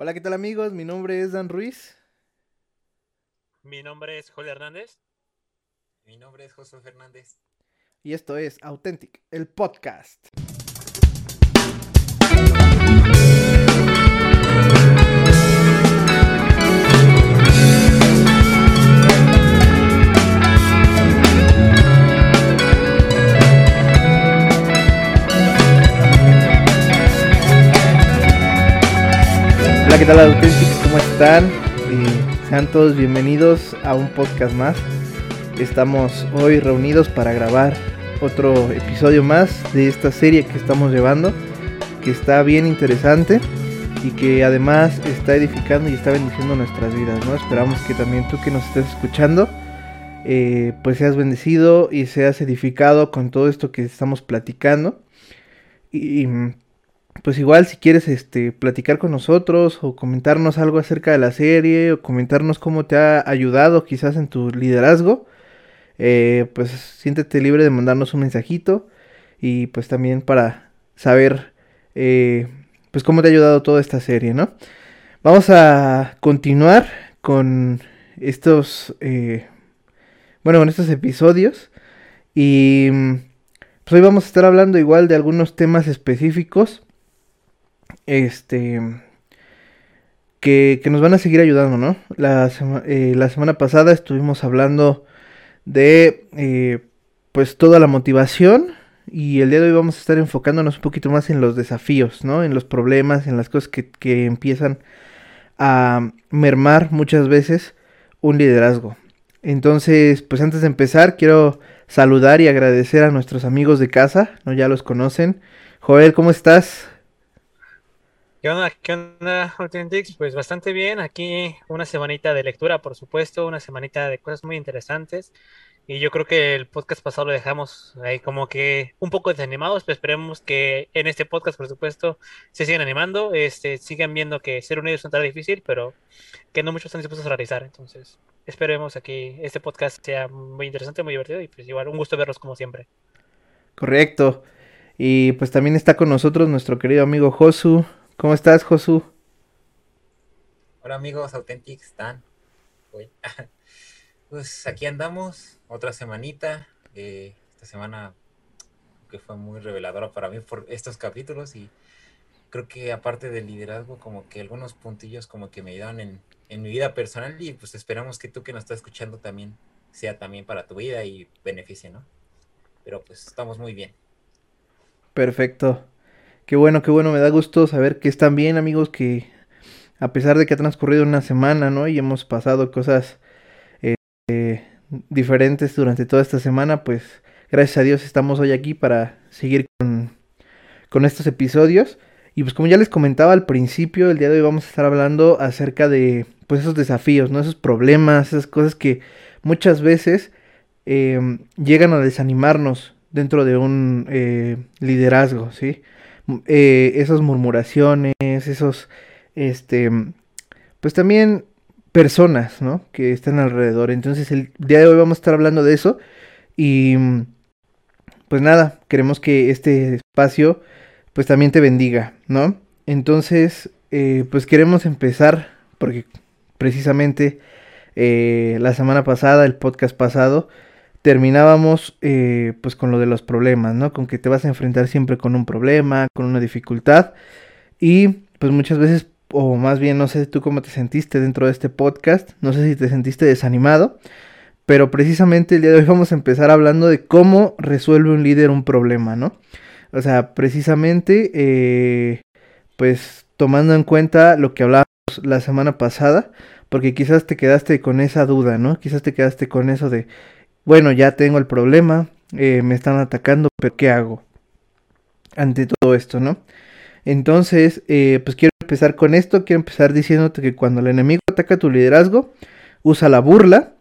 Hola, ¿qué tal amigos? Mi nombre es Dan Ruiz. Mi nombre es Julio Hernández. Mi nombre es José Fernández. Y esto es Authentic, el podcast. Hola, ¿qué tal Authentics? ¿Cómo están? Eh, sean todos bienvenidos a un podcast más. Estamos hoy reunidos para grabar otro episodio más de esta serie que estamos llevando, que está bien interesante y que además está edificando y está bendiciendo nuestras vidas, ¿no? Esperamos que también tú que nos estés escuchando, eh, pues seas bendecido y seas edificado con todo esto que estamos platicando. Y pues igual si quieres este platicar con nosotros o comentarnos algo acerca de la serie o comentarnos cómo te ha ayudado quizás en tu liderazgo, eh, pues siéntete libre de mandarnos un mensajito y pues también para saber eh, pues cómo te ha ayudado toda esta serie, ¿no? Vamos a continuar con estos, eh, bueno, con estos episodios y pues hoy vamos a estar hablando igual de algunos temas específicos este que, nos van a seguir ayudando, ¿no? La, la semana pasada estuvimos hablando de eh, pues toda la motivación y el día de hoy vamos a estar enfocándonos un poquito más en los desafíos, ¿no? En los problemas, en las cosas que, que empiezan a mermar muchas veces un liderazgo. Entonces, pues antes de empezar, quiero saludar y agradecer a nuestros amigos de casa, ¿no? Ya los conocen. Joel, ¿cómo estás? ¿Qué onda? ¿Qué onda, Authentics? Pues bastante bien. Aquí una semanita de lectura, por supuesto, una semanita de cosas muy interesantes. Y yo creo que el podcast pasado lo dejamos ahí como que un poco desanimados, pero esperemos que en este podcast, por supuesto, se sigan animando, este, sigan viendo que ser unidos es tan difícil, pero que no muchos están dispuestos a realizar. Entonces, esperemos que este podcast sea muy interesante, muy divertido y pues igual un gusto verlos como siempre. Correcto. Y pues también está con nosotros nuestro querido amigo Josu. ¿Cómo estás, Josu? Hola amigos Authentics, ¿están? pues aquí andamos, otra semanita. Eh, esta semana que fue muy reveladora para mí por estos capítulos y creo que aparte del liderazgo, como que algunos puntillos como que me ayudan en, en mi vida personal y pues esperamos que tú que nos estás escuchando también sea también para tu vida y beneficie, ¿no? Pero pues estamos muy bien. Perfecto. Qué bueno, qué bueno, me da gusto saber que están bien amigos, que a pesar de que ha transcurrido una semana, ¿no? Y hemos pasado cosas eh, diferentes durante toda esta semana, pues gracias a Dios estamos hoy aquí para seguir con, estos episodios. Y pues como ya les comentaba al principio, el día de hoy vamos a estar hablando acerca de pues esos desafíos, ¿no? Esos problemas, esas cosas que muchas veces eh, llegan a desanimarnos dentro de un eh, liderazgo, ¿sí? Eh, esas murmuraciones, esos, este, pues también personas, ¿no? Que están alrededor. Entonces el día de hoy vamos a estar hablando de eso y pues nada, queremos que este espacio pues también te bendiga, ¿no? Entonces, eh, pues queremos empezar porque precisamente eh, la semana pasada, el podcast pasado, terminábamos eh, pues con lo de los problemas, ¿no? Con que te vas a enfrentar siempre con un problema, con una dificultad y pues muchas veces, o más bien no sé tú cómo te sentiste dentro de este podcast, no sé si te sentiste desanimado, pero precisamente el día de hoy vamos a empezar hablando de cómo resuelve un líder un problema, ¿no? O sea, precisamente eh, pues tomando en cuenta lo que hablábamos la semana pasada, porque quizás te quedaste con esa duda, ¿no? Quizás te quedaste con eso de bueno, ya tengo el problema, eh, me están atacando, pero ¿qué hago ante todo esto, no? Entonces, eh, pues quiero empezar con esto, quiero empezar diciéndote que cuando el enemigo ataca tu liderazgo, usa la burla,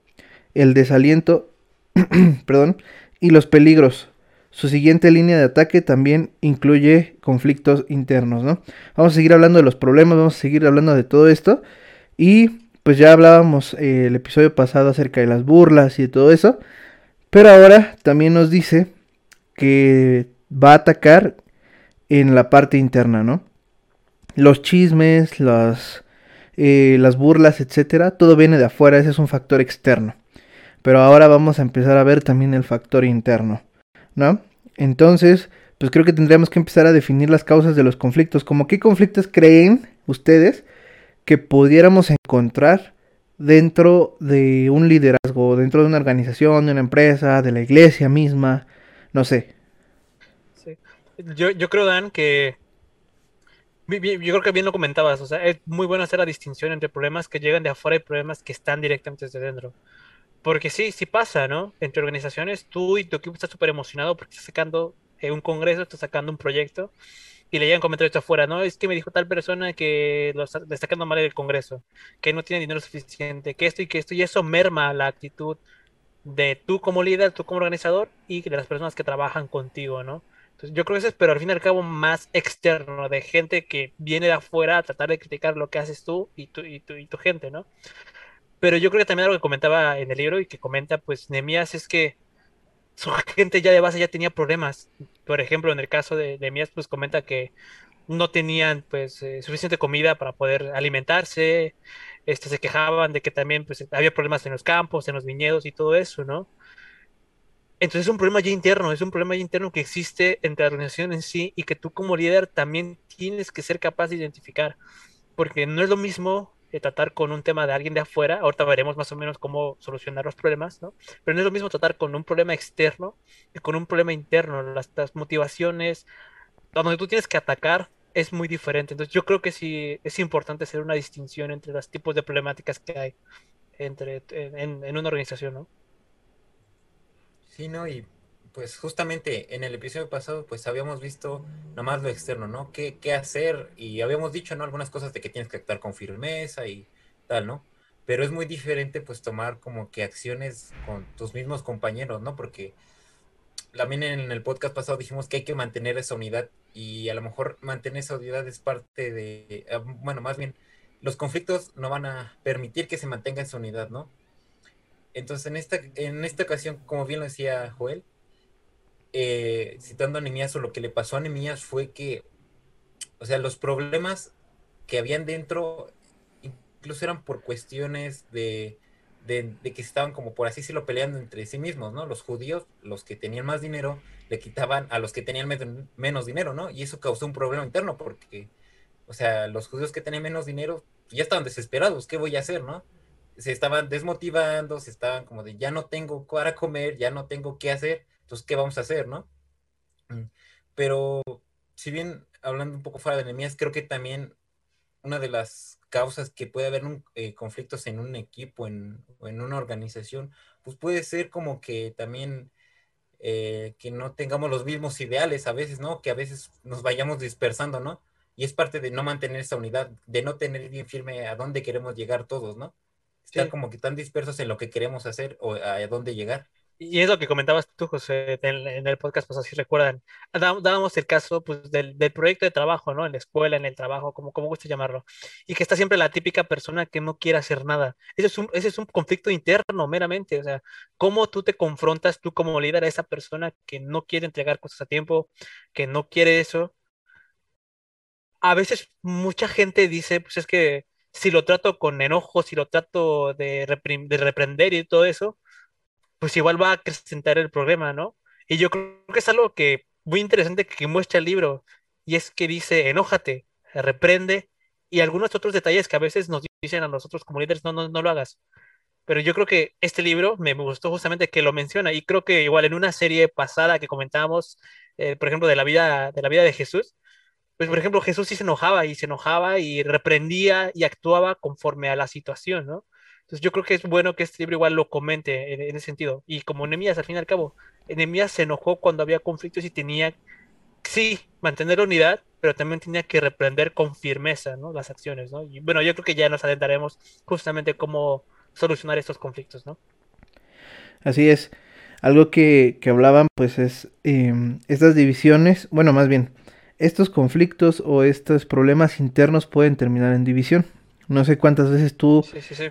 el desaliento, perdón, y los peligros. Su siguiente línea de ataque también incluye conflictos internos, ¿no? Vamos a seguir hablando de los problemas, vamos a seguir hablando de todo esto y pues ya hablábamos eh, el episodio pasado acerca de las burlas y de todo eso. Pero ahora también nos dice que va a atacar en la parte interna, ¿no? Los chismes, las eh, las burlas, etcétera, todo viene de afuera, ese es un factor externo. Pero ahora vamos a empezar a ver también el factor interno, ¿no? Entonces, pues creo que tendríamos que empezar a definir las causas de los conflictos, como qué conflictos creen ustedes que pudiéramos encontrar dentro de un liderazgo, dentro de una organización, de una empresa, de la iglesia misma, no sé. Sí. Yo, yo creo, Dan, que yo creo que bien lo comentabas, o sea, es muy bueno hacer la distinción entre problemas que llegan de afuera y problemas que están directamente desde dentro. Porque sí, sí pasa, ¿no? Entre organizaciones, tú y tu equipo estás súper emocionado porque estás sacando eh, un congreso, estás sacando un proyecto y le llegan comentarios afuera, ¿no? Es que me dijo tal persona que lo está, le mal el congreso, que no tiene dinero suficiente, que esto y que esto, y eso merma la actitud de tú como líder, tú como organizador y de las personas que trabajan contigo, ¿no? Entonces, yo creo que eso es, pero al fin y al cabo, más externo, de gente que viene de afuera a tratar de criticar lo que haces tú y tu, y tu, y tu gente, ¿no? Pero yo creo que también algo que comentaba en el libro y que comenta, pues, Nemías es que su gente ya de base ya tenía problemas. Por ejemplo, en el caso de, de pues comenta que no tenían pues eh, suficiente comida para poder alimentarse, este, se quejaban de que también pues había problemas en los campos, en los viñedos y todo eso, ¿no? Entonces es un problema ya interno, es un problema ya interno que existe entre la organización en sí y que tú como líder también tienes que ser capaz de identificar, porque no es lo mismo tratar con un tema de alguien de afuera, ahorita veremos más o menos cómo solucionar los problemas, ¿no? Pero no es lo mismo tratar con un problema externo que con un problema interno, las, motivaciones, donde tú tienes que atacar es muy diferente. Entonces yo creo que sí es importante hacer una distinción entre los tipos de problemáticas que hay entre, en, en una organización, ¿no? Sí, ¿no? Y pues justamente en el episodio pasado pues habíamos visto nomás lo externo, ¿no? ¿Qué, qué hacer? Y habíamos dicho, ¿no? Algunas cosas de que tienes que actuar con firmeza y tal, ¿no? Pero es muy diferente pues tomar como que acciones con tus mismos compañeros, ¿no? Porque también en el podcast pasado dijimos que hay que mantener esa unidad y a lo mejor mantener esa unidad es parte de, ah, bueno, más bien, los conflictos no van a permitir que se mantenga esa unidad, ¿no? Entonces, en esta, en esta ocasión, como bien lo decía Joel, eh, citando a Nemías, o lo que le pasó a Nemías fue que, o sea, los problemas que habían dentro incluso eran por cuestiones de, de, que estaban como por así decirlo peleando entre sí mismos, ¿no? Los judíos, los que tenían más dinero, le quitaban a los que tenían menos dinero, ¿no? Y eso causó un problema interno porque, o sea, los judíos que tenían menos dinero ya estaban desesperados, ¿qué voy a hacer, no? Se estaban desmotivando, se estaban como de ya no tengo para comer, ya no tengo qué hacer entonces, ¿qué vamos a hacer, no? Mm, pero, si bien hablando un poco fuera de enemías, creo que también una de las causas que puede haber un, eh, conflictos en un equipo en, o en una organización, pues puede ser como que también eh, que no tengamos los mismos ideales a veces, ¿no? Que a veces nos vayamos dispersando, ¿no? Y es parte de no mantener esa unidad, de no tener bien firme a dónde queremos llegar todos, ¿no? Estar como que tan dispersos en lo que queremos hacer o a dónde llegar. Y es lo que comentabas tú, José, en, el podcast pues si recuerdan. Dábamos el caso pues, del, del, proyecto de trabajo, ¿no? En la escuela, en el trabajo, como, como guste llamarlo. Y que está siempre la típica persona que no quiere hacer nada. Ese es un, ese es un conflicto interno, meramente. O sea, cómo tú te confrontas tú como líder a esa persona que no quiere entregar cosas a tiempo, que no quiere eso. A veces mucha gente dice, pues es que si lo trato con enojo, si lo trato de, de reprender y todo eso, pues igual va a acrecentar el problema, ¿no? Y yo creo que es algo que muy interesante que muestra el libro, y es que dice, enójate, reprende, y algunos otros detalles que a veces nos dicen a nosotros como líderes, no, no, no lo hagas. Pero yo creo que este libro me gustó justamente que lo menciona, y creo que igual en una serie pasada que comentábamos, eh, por ejemplo, de la vida, de la vida de Jesús, pues por ejemplo Jesús sí se enojaba y se enojaba y reprendía y actuaba conforme a la situación, ¿no? Entonces yo creo que es bueno que este libro igual lo comente en, ese sentido. Y como Nehemías, al fin y al cabo, Nehemías se enojó cuando había conflictos y tenía, sí, mantener unidad, pero también tenía que reprender con firmeza, ¿no? Las acciones, ¿no? Y bueno, yo creo que ya nos adentraremos justamente cómo solucionar estos conflictos, ¿no? Así es. Algo que, que hablaban, pues, es em, estas divisiones, bueno, más bien, estos conflictos o estos problemas internos pueden terminar en división. No sé cuántas veces tú,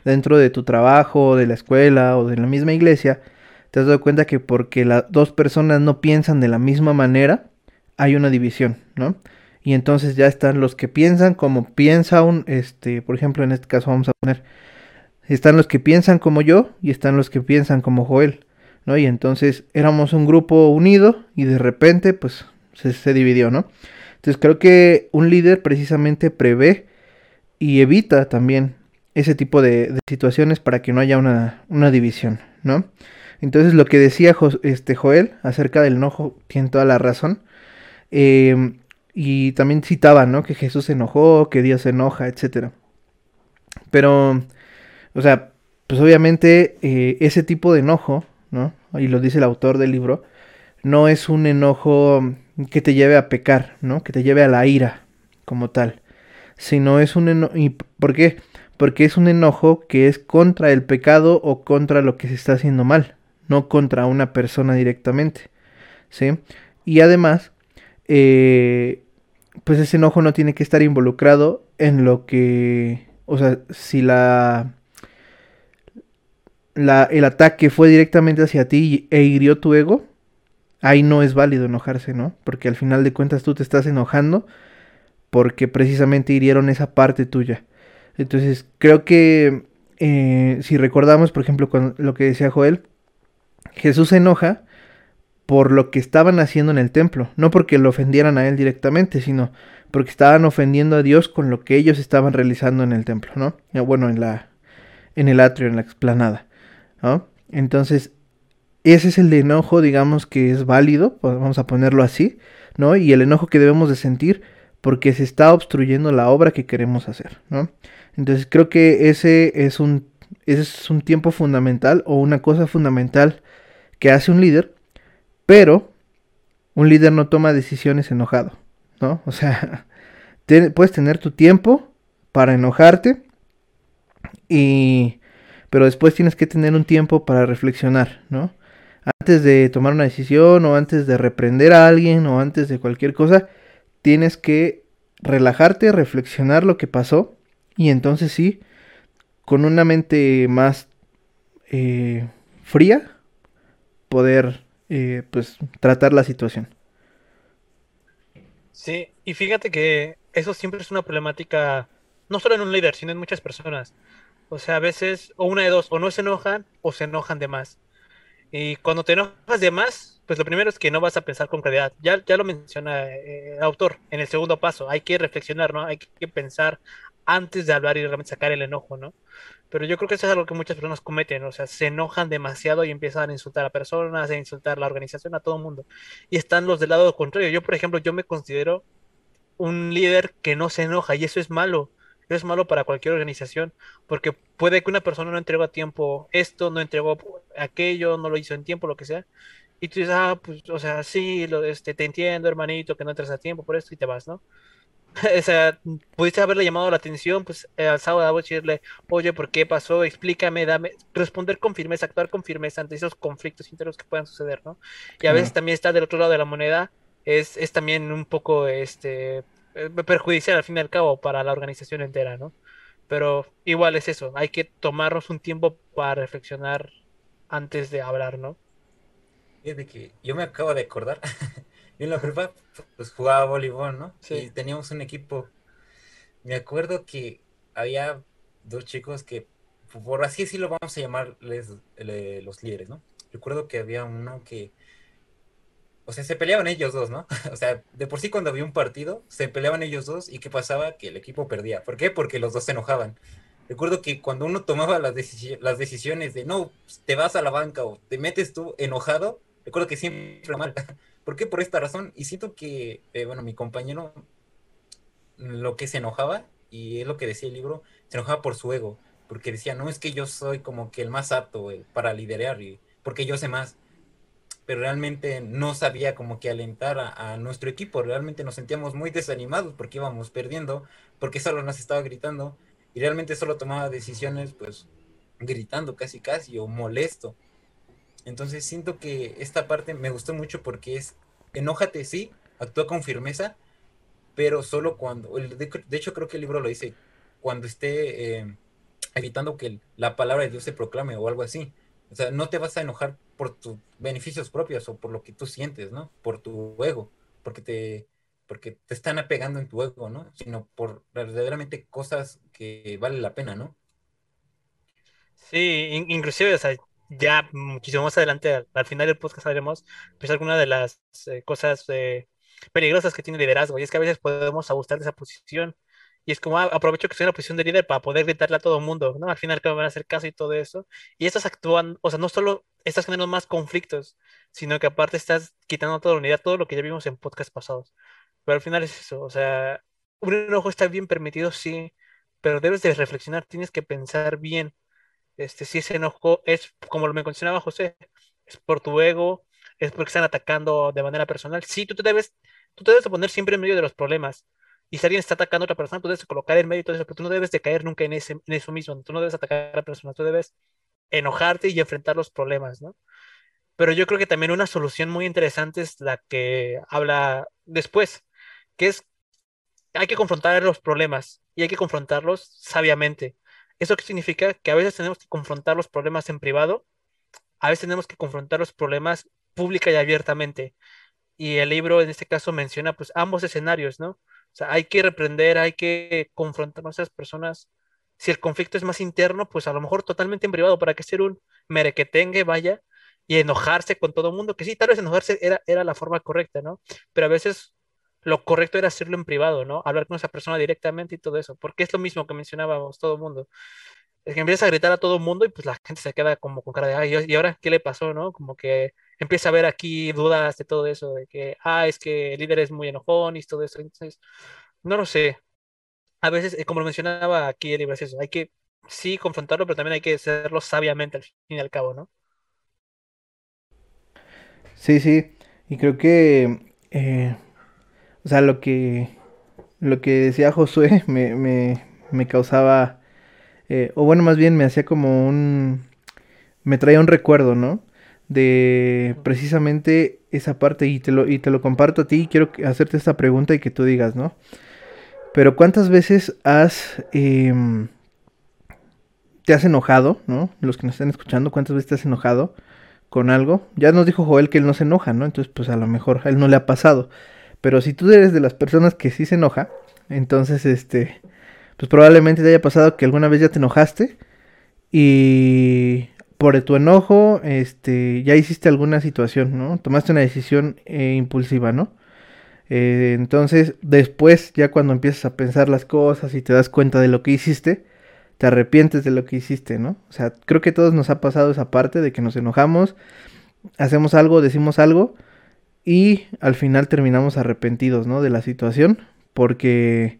dentro de tu trabajo, de la escuela o de la misma iglesia, te has dado cuenta que porque las dos personas no piensan de la misma manera, hay una división, ¿no? Y entonces ya están los que piensan como piensa un, este, por ejemplo, en este caso vamos a poner, están los que piensan como yo y están los que piensan como Joel, ¿no? Y entonces éramos un grupo unido y de repente, pues, se, dividió, ¿no? Entonces creo que un líder precisamente prevé y evita también ese tipo de, situaciones para que no haya una, división, ¿no? Entonces lo que decía este Joel acerca del enojo tiene toda la razón. Em, y también citaba, ¿no? Que Jesús se enojó, que Dios se enoja, etc. Pero, o sea, pues obviamente eh, ese tipo de enojo, ¿no? Y lo dice el autor del libro, no es un enojo que te lleve a pecar, ¿no? Que te lleve a la ira como tal. Sino es un enojo... ¿Y por qué? Porque es un enojo que es contra el pecado o contra lo que se está haciendo mal, no contra una persona directamente, ¿sí? Y además, eh, pues ese enojo no tiene que estar involucrado en lo que, o sea, si la, la el ataque fue directamente hacia ti e hirió tu ego, ahí no es válido enojarse, ¿no? Porque al final de cuentas tú te estás enojando porque precisamente hirieron esa parte tuya. Entonces, creo que eh, si recordamos, por ejemplo, con lo que decía Joel, Jesús se enoja por lo que estaban haciendo en el templo, no porque lo ofendieran a él directamente, sino porque estaban ofendiendo a Dios con lo que ellos estaban realizando en el templo, ¿no? Bueno, en la en el atrio, en la explanada, ¿no? Entonces, ese es el enojo, digamos que es válido, vamos a ponerlo así, ¿no? Y el enojo que debemos de sentir porque se está obstruyendo la obra que queremos hacer, ¿no? Entonces, creo que ese es un ese es un tiempo fundamental o una cosa fundamental que hace un líder pero un líder no toma decisiones enojado, ¿no? O sea, puedes tener tu tiempo para enojarte y pero después tienes que tener un tiempo para reflexionar, ¿no? Antes de tomar una decisión o antes de reprender a alguien o antes de cualquier cosa, tienes que relajarte, reflexionar lo que pasó y entonces sí, con una mente más eh, fría, poder eh, pues tratar la situación. Sí, y fíjate que eso siempre es una problemática, no solo en un líder, sino en muchas personas. O sea, a veces, o una de dos, o no se enojan o se enojan de más. Y cuando te enojas de más, pues lo primero es que no vas a pensar con claridad. Ya, ya lo menciona eh, el autor en el segundo paso. Hay que reflexionar, ¿no? Hay que pensar antes de hablar y realmente sacar el enojo, ¿no? Pero yo creo que eso es algo que muchas personas cometen, o sea, se enojan demasiado y empiezan a insultar a personas, a insultar a la organización, a todo el mundo. Y están los del lado contrario. Yo, por ejemplo, yo me considero un líder que no se enoja y eso es malo. Eso es malo para cualquier organización, porque puede que una persona no entregó a tiempo esto, no entregó aquello, no lo hizo en tiempo, lo que sea. Y tú dices, ah, pues, o sea, sí, lo, este, te entiendo, hermanito, que no entras a tiempo por esto y te vas, ¿no? o sea, pudiste haberle llamado la atención, pues eh, al sábado decirle, oye, ¿por qué pasó? Explícame, dame, responder con firmeza, actuar con firmeza ante esos conflictos internos que puedan suceder, ¿no? Y a veces también está del otro lado de la moneda, es, es también un poco este eh, perjudicial al fin y al cabo para la organización entera, ¿no? Pero igual es eso, hay que tomarnos un tiempo para reflexionar antes de hablar, ¿no? De que yo me acabo de acordar Yo en la prepa, pues jugaba voleibol, ¿no? Sí. Y teníamos un equipo. Me acuerdo que había dos chicos que, por así decirlo, vamos a llamarles los líderes, ¿no? Recuerdo que había uno que, o sea, se peleaban ellos dos, ¿no? o sea, de por sí cuando había un partido, se peleaban ellos dos y ¿qué pasaba? Que el equipo perdía. ¿Por qué? Porque los dos se enojaban. Recuerdo que cuando uno tomaba las, las decisiones de no, te vas a la banca o te metes tú enojado, recuerdo que siempre era mal. ¿Por qué? Por esta razón. Y siento que, eh, bueno, mi compañero lo que se enojaba, y es lo que decía el libro, se enojaba por su ego, porque decía, no es que yo soy como que el más apto para liderar, y, porque yo sé más, pero realmente no sabía como que alentar a, nuestro equipo, realmente nos sentíamos muy desanimados porque íbamos perdiendo, porque solo nos estaba gritando, y realmente solo tomaba decisiones pues gritando casi casi o molesto. Entonces siento que esta parte me gustó mucho porque es, enójate, sí, actúa con firmeza, pero solo cuando, de, hecho creo que el libro lo dice, cuando esté eh, evitando que la palabra de Dios se proclame o algo así. O sea, no te vas a enojar por tus beneficios propios o por lo que tú sientes, ¿no? Por tu ego, porque te, porque te están apegando en tu ego, ¿no? Sino por verdaderamente cosas que vale la pena, ¿no? Sí, inclusive, o sea, ya muchísimo más adelante, al, final del podcast haremos pues alguna de las eh, cosas eh, peligrosas que tiene liderazgo, y es que a veces podemos abusar esa posición, y es como, ah, aprovecho que estoy en la posición de líder para poder gritarle a todo el mundo, ¿no? Al final que me van a hacer caso y todo eso, y estás actuando, o sea, no solo estás generando más conflictos, sino que aparte estás quitando toda la unidad, todo lo que ya vimos en podcast pasados, pero al final es eso, o sea, un enojo está bien permitido, sí, pero debes de reflexionar, tienes que pensar bien este, si ese enojo es, como lo mencionaba José, es por tu ego, es porque están atacando de manera personal. Sí, tú te debes, tú te debes poner siempre en medio de los problemas. Y si alguien está atacando a otra persona, tú debes colocar en medio de todo eso, pero tú no debes de caer nunca en, ese, en eso mismo. Tú no debes atacar a la persona, tú debes enojarte y enfrentar los problemas, ¿no? Pero yo creo que también una solución muy interesante es la que habla después, que es hay que confrontar los problemas y hay que confrontarlos sabiamente. ¿Eso qué significa? Que a veces tenemos que confrontar los problemas en privado, a veces tenemos que confrontar los problemas pública y abiertamente. Y el libro en este caso menciona pues ambos escenarios, ¿no? O sea, hay que reprender, hay que confrontar a esas personas. Si el conflicto es más interno, pues a lo mejor totalmente en privado, para que ser un merequetengue, vaya, y enojarse con todo el mundo, que sí, tal vez enojarse era, era la forma correcta, ¿no? Pero a veces lo correcto era hacerlo en privado, ¿no? Hablar con esa persona directamente y todo eso, porque es lo mismo que mencionábamos todo el mundo. Es que empiezas a gritar a todo el mundo y pues la gente se queda como con cara de, ay, ¿y ahora qué le pasó, no? Como que empieza a ver aquí dudas de todo eso, de que, ah, es que el líder es muy enojón y todo eso. Entonces, no lo sé. A veces, eh, como lo mencionaba aquí el eso, hay que sí confrontarlo, pero también hay que hacerlo sabiamente al fin y al cabo, ¿no? Sí, sí, y creo que eh, o sea, lo que, lo que decía Josué me, me, me causaba, eh, o bueno, más bien me hacía como un, me traía un recuerdo, ¿no? De precisamente esa parte y te lo, y te lo comparto a ti y quiero hacerte esta pregunta y que tú digas, ¿no? Pero ¿cuántas veces has... Em, te has enojado, ¿no? Los que nos están escuchando, ¿cuántas veces te has enojado con algo? Ya nos dijo Joel que él no se enoja, ¿no? Entonces, pues a lo mejor a él no le ha pasado. Pero si tú eres de las personas que sí se enoja, entonces este, pues probablemente te haya pasado que alguna vez ya te enojaste y por tu enojo, este, ya hiciste alguna situación, ¿no? Tomaste una decisión eh, impulsiva, ¿no? Eh, entonces, después, ya cuando empiezas a pensar las cosas y te das cuenta de lo que hiciste, te arrepientes de lo que hiciste, ¿no? O sea, creo que a todos nos ha pasado esa parte de que nos enojamos, hacemos algo, decimos algo, y al final terminamos arrepentidos, ¿no? De la situación, porque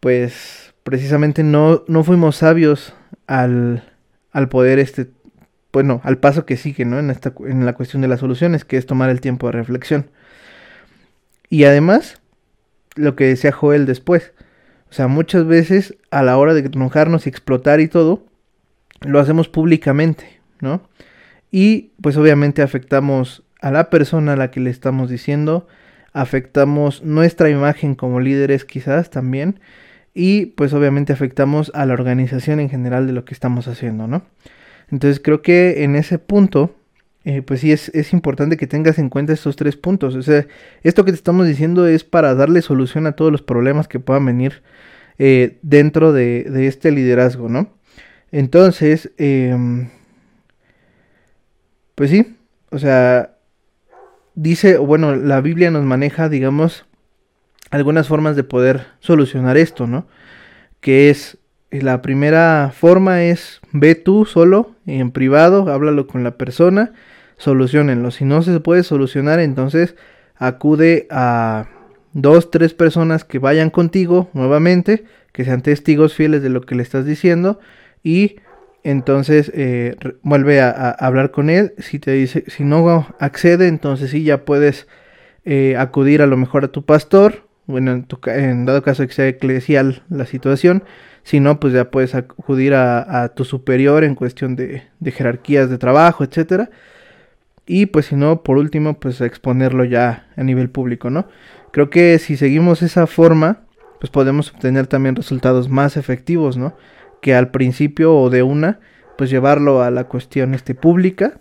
pues precisamente no, no fuimos sabios al, al poder este, bueno, al paso que sigue, ¿no? En, esta, en la cuestión de las soluciones, que es tomar el tiempo de reflexión. Y además, lo que decía Joel después, o sea, muchas veces a la hora de enojarnos y explotar y todo, lo hacemos públicamente, ¿no? Y pues obviamente afectamos a la persona a la que le estamos diciendo, afectamos nuestra imagen como líderes quizás también y pues obviamente afectamos a la organización en general de lo que estamos haciendo, ¿no? Entonces creo que en ese punto, eh, pues sí es, es, importante que tengas en cuenta estos tres puntos. O sea, esto que te estamos diciendo es para darle solución a todos los problemas que puedan venir eh, dentro de, de, este liderazgo, ¿no? Entonces, eh, pues sí, o sea, dice, bueno, la Biblia nos maneja, digamos, algunas formas de poder solucionar esto, ¿no? Que es, eh, la primera forma es, ve tú solo, en privado, háblalo con la persona, solucionenlo. Si no se puede solucionar, entonces acude a dos, tres personas que vayan contigo nuevamente, que sean testigos fieles de lo que le estás diciendo y entonces eh, vuelve a, hablar con él. Si te dice, si no accede, entonces sí ya puedes eh, acudir a lo mejor a tu pastor. Bueno, en, dado caso que sea eclesial la situación. Si no, pues ya puedes acudir a, tu superior en cuestión de, de, jerarquías de trabajo, etcétera. Y pues si no, por último, pues exponerlo ya a nivel público, ¿no? Creo que si seguimos esa forma, pues podemos obtener también resultados más efectivos, ¿no? Que al principio o de una, pues llevarlo a la cuestión este, pública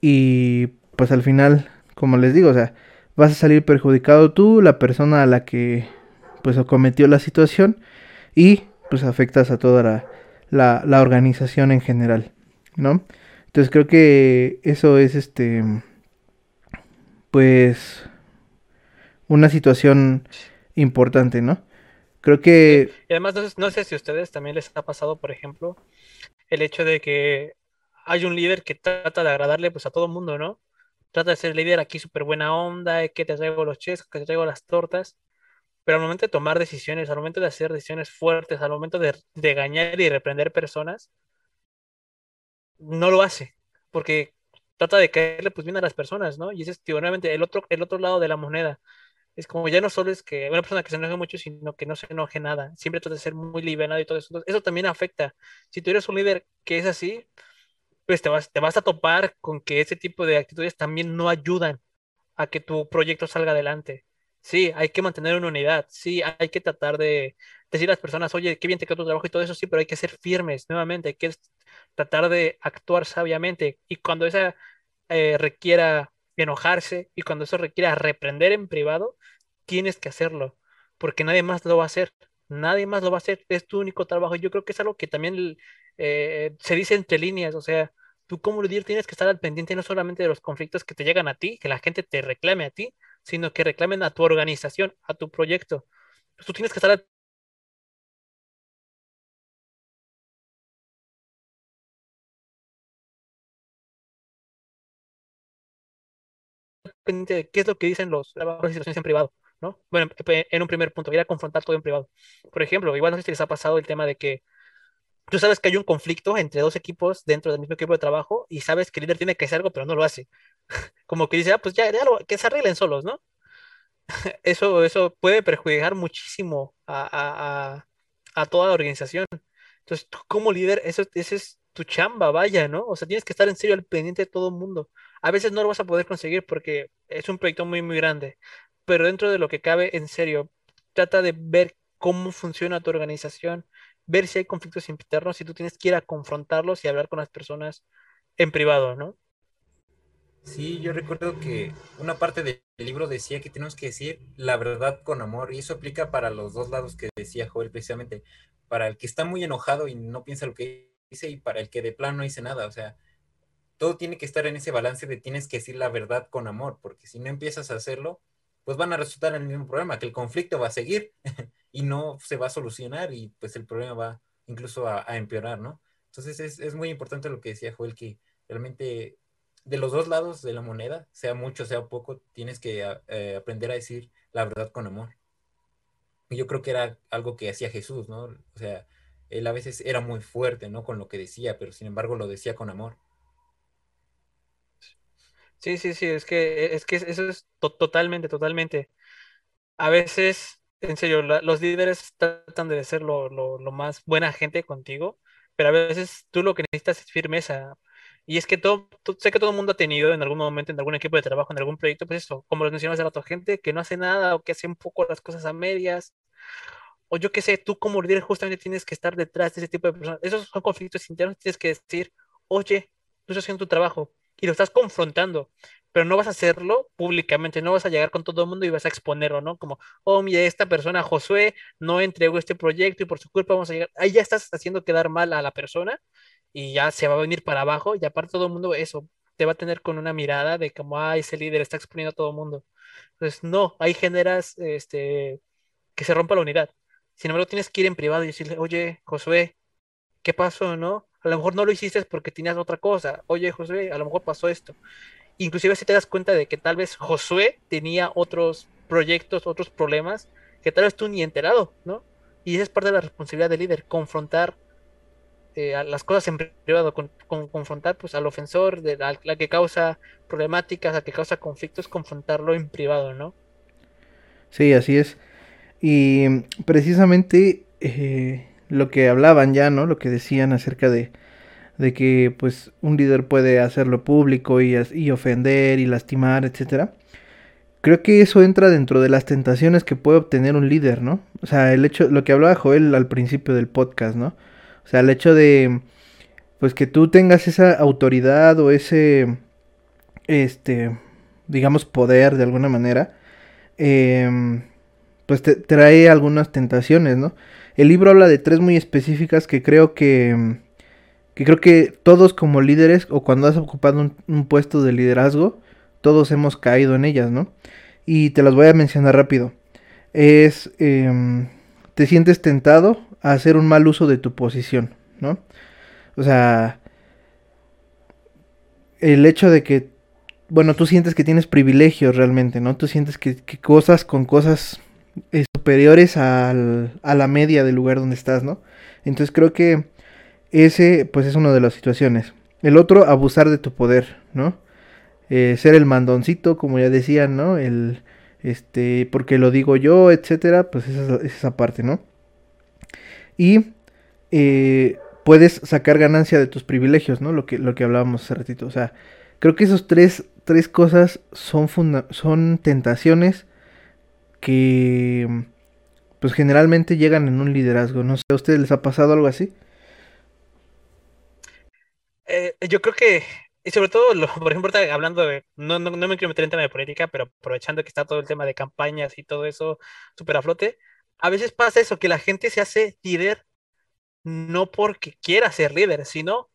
y pues al final, como les digo, o sea, vas a salir perjudicado tú, la persona a la que pues cometió la situación y pues afectas a toda la, la, organización en general, ¿no? Entonces creo que eso es este pues una situación importante, ¿no? Creo que... Y además, no sé, si a ustedes también les ha pasado, por ejemplo, el hecho de que hay un líder que trata de agradarle pues a todo el mundo, ¿no? Trata de ser líder aquí súper buena onda, que te traigo los chescos, que te traigo las tortas, pero al momento de tomar decisiones, al momento de hacer decisiones fuertes, al momento de regañar y reprender personas, no lo hace, porque trata de caerle pues bien a las personas, ¿no? Y ese es, obviamente, el otro, el otro lado de la moneda. Es como ya no solo es que una persona que se enoje mucho, sino que no se enoje nada. Siempre trata de ser muy liberado y todo eso. eso también afecta. Si tú eres un líder que es así, pues te vas, te vas a topar con que ese tipo de actitudes también no ayudan a que tu proyecto salga adelante. Sí, hay que mantener una unidad. Sí, hay que tratar de decir a las personas, oye, qué bien te quedó tu trabajo y todo eso, sí, pero hay que ser firmes nuevamente. Hay que tratar de actuar sabiamente. Y cuando esa eh, requiera enojarse y cuando eso requiera reprender en privado, tienes que hacerlo, porque nadie más lo va a hacer. Nadie más lo va a hacer, es tu único trabajo. Yo creo que es algo que también eh, se dice entre líneas, o sea, tú como líder tienes que estar al pendiente no solamente de los conflictos que te llegan a ti, que la gente te reclame a ti, sino que reclamen a tu organización, a tu proyecto. Tú tienes que estar al pendiente de qué es lo que dicen los trabajadores situaciones en privado, ¿no? Bueno, en un primer punto, ir a confrontar todo en privado. Por ejemplo, igual no sé si les ha pasado el tema de que tú sabes que hay un conflicto entre dos equipos dentro del mismo equipo de trabajo y sabes que el líder tiene que hacer algo, pero no lo hace. Como que dice, ah, pues ya, que se arreglen solos, ¿no? eso, eso puede perjudicar muchísimo a, a, a, toda la organización. Entonces, tú como líder, eso, es tu chamba, vaya, ¿no? O sea, tienes que estar en serio al pendiente de todo el mundo. A veces no lo vas a poder conseguir porque es un proyecto muy, muy grande, pero dentro de lo que cabe, en serio, trata de ver cómo funciona tu organización, ver si hay conflictos internos, si tú tienes que ir a confrontarlos y hablar con las personas en privado, ¿no? Sí, yo recuerdo que una parte del libro decía que tenemos que decir la verdad con amor y eso aplica para los dos lados que decía Joel precisamente, para el que está muy enojado y no piensa lo que dice y para el que de plano no dice nada, o sea, todo tiene que estar en ese balance de tienes que decir la verdad con amor, porque si no empiezas a hacerlo, pues van a resultar en el mismo problema, que el conflicto va a seguir y no se va a solucionar y pues el problema va incluso a, empeorar, ¿no? Entonces es, es, muy importante lo que decía Joel, que realmente de los dos lados de la moneda, sea mucho, sea poco, tienes que eh, aprender a decir la verdad con amor. Y yo creo que era algo que hacía Jesús, ¿no? O sea, él a veces era muy fuerte, ¿no? Con lo que decía, pero sin embargo lo decía con amor. Sí, sí, sí, es que, es que eso es totalmente, totalmente. A veces, en serio, los líderes tratan de ser lo, lo, más buena gente contigo, pero a veces tú lo que necesitas es firmeza. Y es que todo, sé que todo el mundo ha tenido en algún momento, en algún equipo de trabajo, en algún proyecto, pues eso, como lo mencionabas hace rato, gente que no hace nada o que hace un poco las cosas a medias. O yo qué sé, tú como líder justamente tienes que estar detrás de ese tipo de personas. Esos son conflictos internos, tienes que decir, oye, tú estás haciendo tu trabajo y lo estás confrontando, pero no vas a hacerlo públicamente, no vas a llegar con todo el mundo y vas a exponerlo, ¿no? Como, oh, mira, esta persona, Josué, no entregó este proyecto y por su culpa vamos a llegar. Ahí ya estás haciendo quedar mal a la persona y ya se va a venir para abajo y aparte todo el mundo eso te va a tener con una mirada de como, ah, ese líder está exponiendo a todo el mundo. Entonces, no, ahí generas este, que se rompa la unidad. Sin embargo, tienes que ir en privado y decirle, oye, Josué, ¿qué pasó, no? A lo mejor no lo hiciste porque tenías otra cosa. Oye, Josué, a lo mejor pasó esto. Inclusive si te das cuenta de que tal vez Josué tenía otros proyectos, otros problemas, que tal vez tú ni enterado, ¿no? Y esa es parte de la responsabilidad del líder, confrontar eh, las cosas en privado, con, confrontar pues al ofensor, de la, que causa problemáticas, la que causa conflictos, confrontarlo en privado, ¿no? Sí, así es. Y precisamente eh, lo que hablaban ya, ¿no? Lo que decían acerca de, de que pues un líder puede hacerlo público y, y ofender y lastimar, etcétera. Creo que eso entra dentro de las tentaciones que puede obtener un líder, ¿no? O sea, el hecho, lo que hablaba Joel al principio del podcast, ¿no? O sea, el hecho de, pues que tú tengas esa autoridad o ese, este, digamos, poder de alguna manera, em, pues te trae algunas tentaciones, ¿no? El libro habla de tres muy específicas que creo que, que creo que todos como líderes o cuando has ocupado un, puesto de liderazgo, todos hemos caído en ellas, ¿no? Y te las voy a mencionar rápido. Es, em, te sientes tentado a hacer un mal uso de tu posición, ¿no? O sea, el hecho de que, bueno, tú sientes que tienes privilegios realmente, ¿no? Tú sientes que, cosas con cosas superiores a la media del lugar donde estás, ¿no? Entonces creo que ese, pues es una de las situaciones. El otro, abusar de tu poder, ¿no? Eh, ser el mandoncito, como ya decían, ¿no? El, este, porque lo digo yo, etcétera, pues esa, es esa parte, ¿no? Y eh, puedes sacar ganancia de tus privilegios, ¿no? Lo que, lo que hablábamos hace ratito. O sea, creo que esos tres, tres cosas son, son tentaciones que pues generalmente llegan en un liderazgo. No sé, ¿a ustedes les ha pasado algo así? Eh, yo creo que, y sobre todo, por ejemplo, hablando de, no, no, no, me quiero meter en tema de política, pero aprovechando que está todo el tema de campañas y todo eso súper a flote, a veces pasa eso, que la gente se hace líder no porque quiera ser líder, sino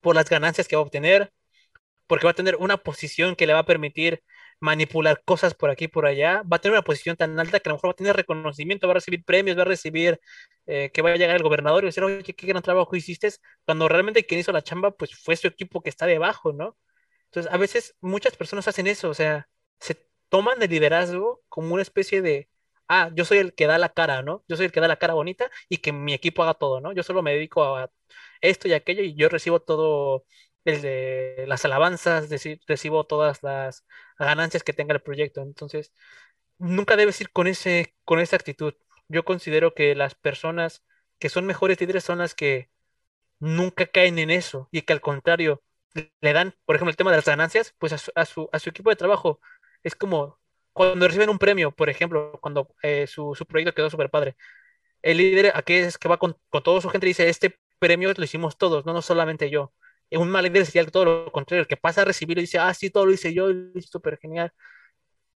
por las ganancias que va a obtener, porque va a tener una posición que le va a permitir manipular cosas por aquí y por allá, va a tener una posición tan alta que a lo mejor va a tener reconocimiento, va a recibir premios, va a recibir eh, que va a llegar el gobernador y decir, oye, qué, gran trabajo hiciste, cuando realmente quien hizo la chamba, pues fue su equipo que está debajo, ¿no? Entonces, a veces muchas personas hacen eso, o sea, se toman el liderazgo como una especie de ah, yo soy el que da la cara, ¿no? Yo soy el que da la cara bonita y que mi equipo haga todo, ¿no? Yo solo me dedico a esto y aquello y yo recibo todo el de las alabanzas, recibo todas las ganancias que tenga el proyecto. Entonces, nunca debes ir con ese con esa actitud. Yo considero que las personas que son mejores líderes son las que nunca caen en eso y que al contrario le dan, por ejemplo, el tema de las ganancias, pues a su, a su equipo de trabajo es como cuando reciben un premio, por ejemplo, cuando eh, su, proyecto quedó súper padre, el líder aquí es que va con, con toda su gente dice, este premio lo hicimos todos, no, no solamente yo. Un mal líder sería todo lo contrario, el que pasa a recibirlo y dice, ah, sí, todo lo hice yo, súper genial.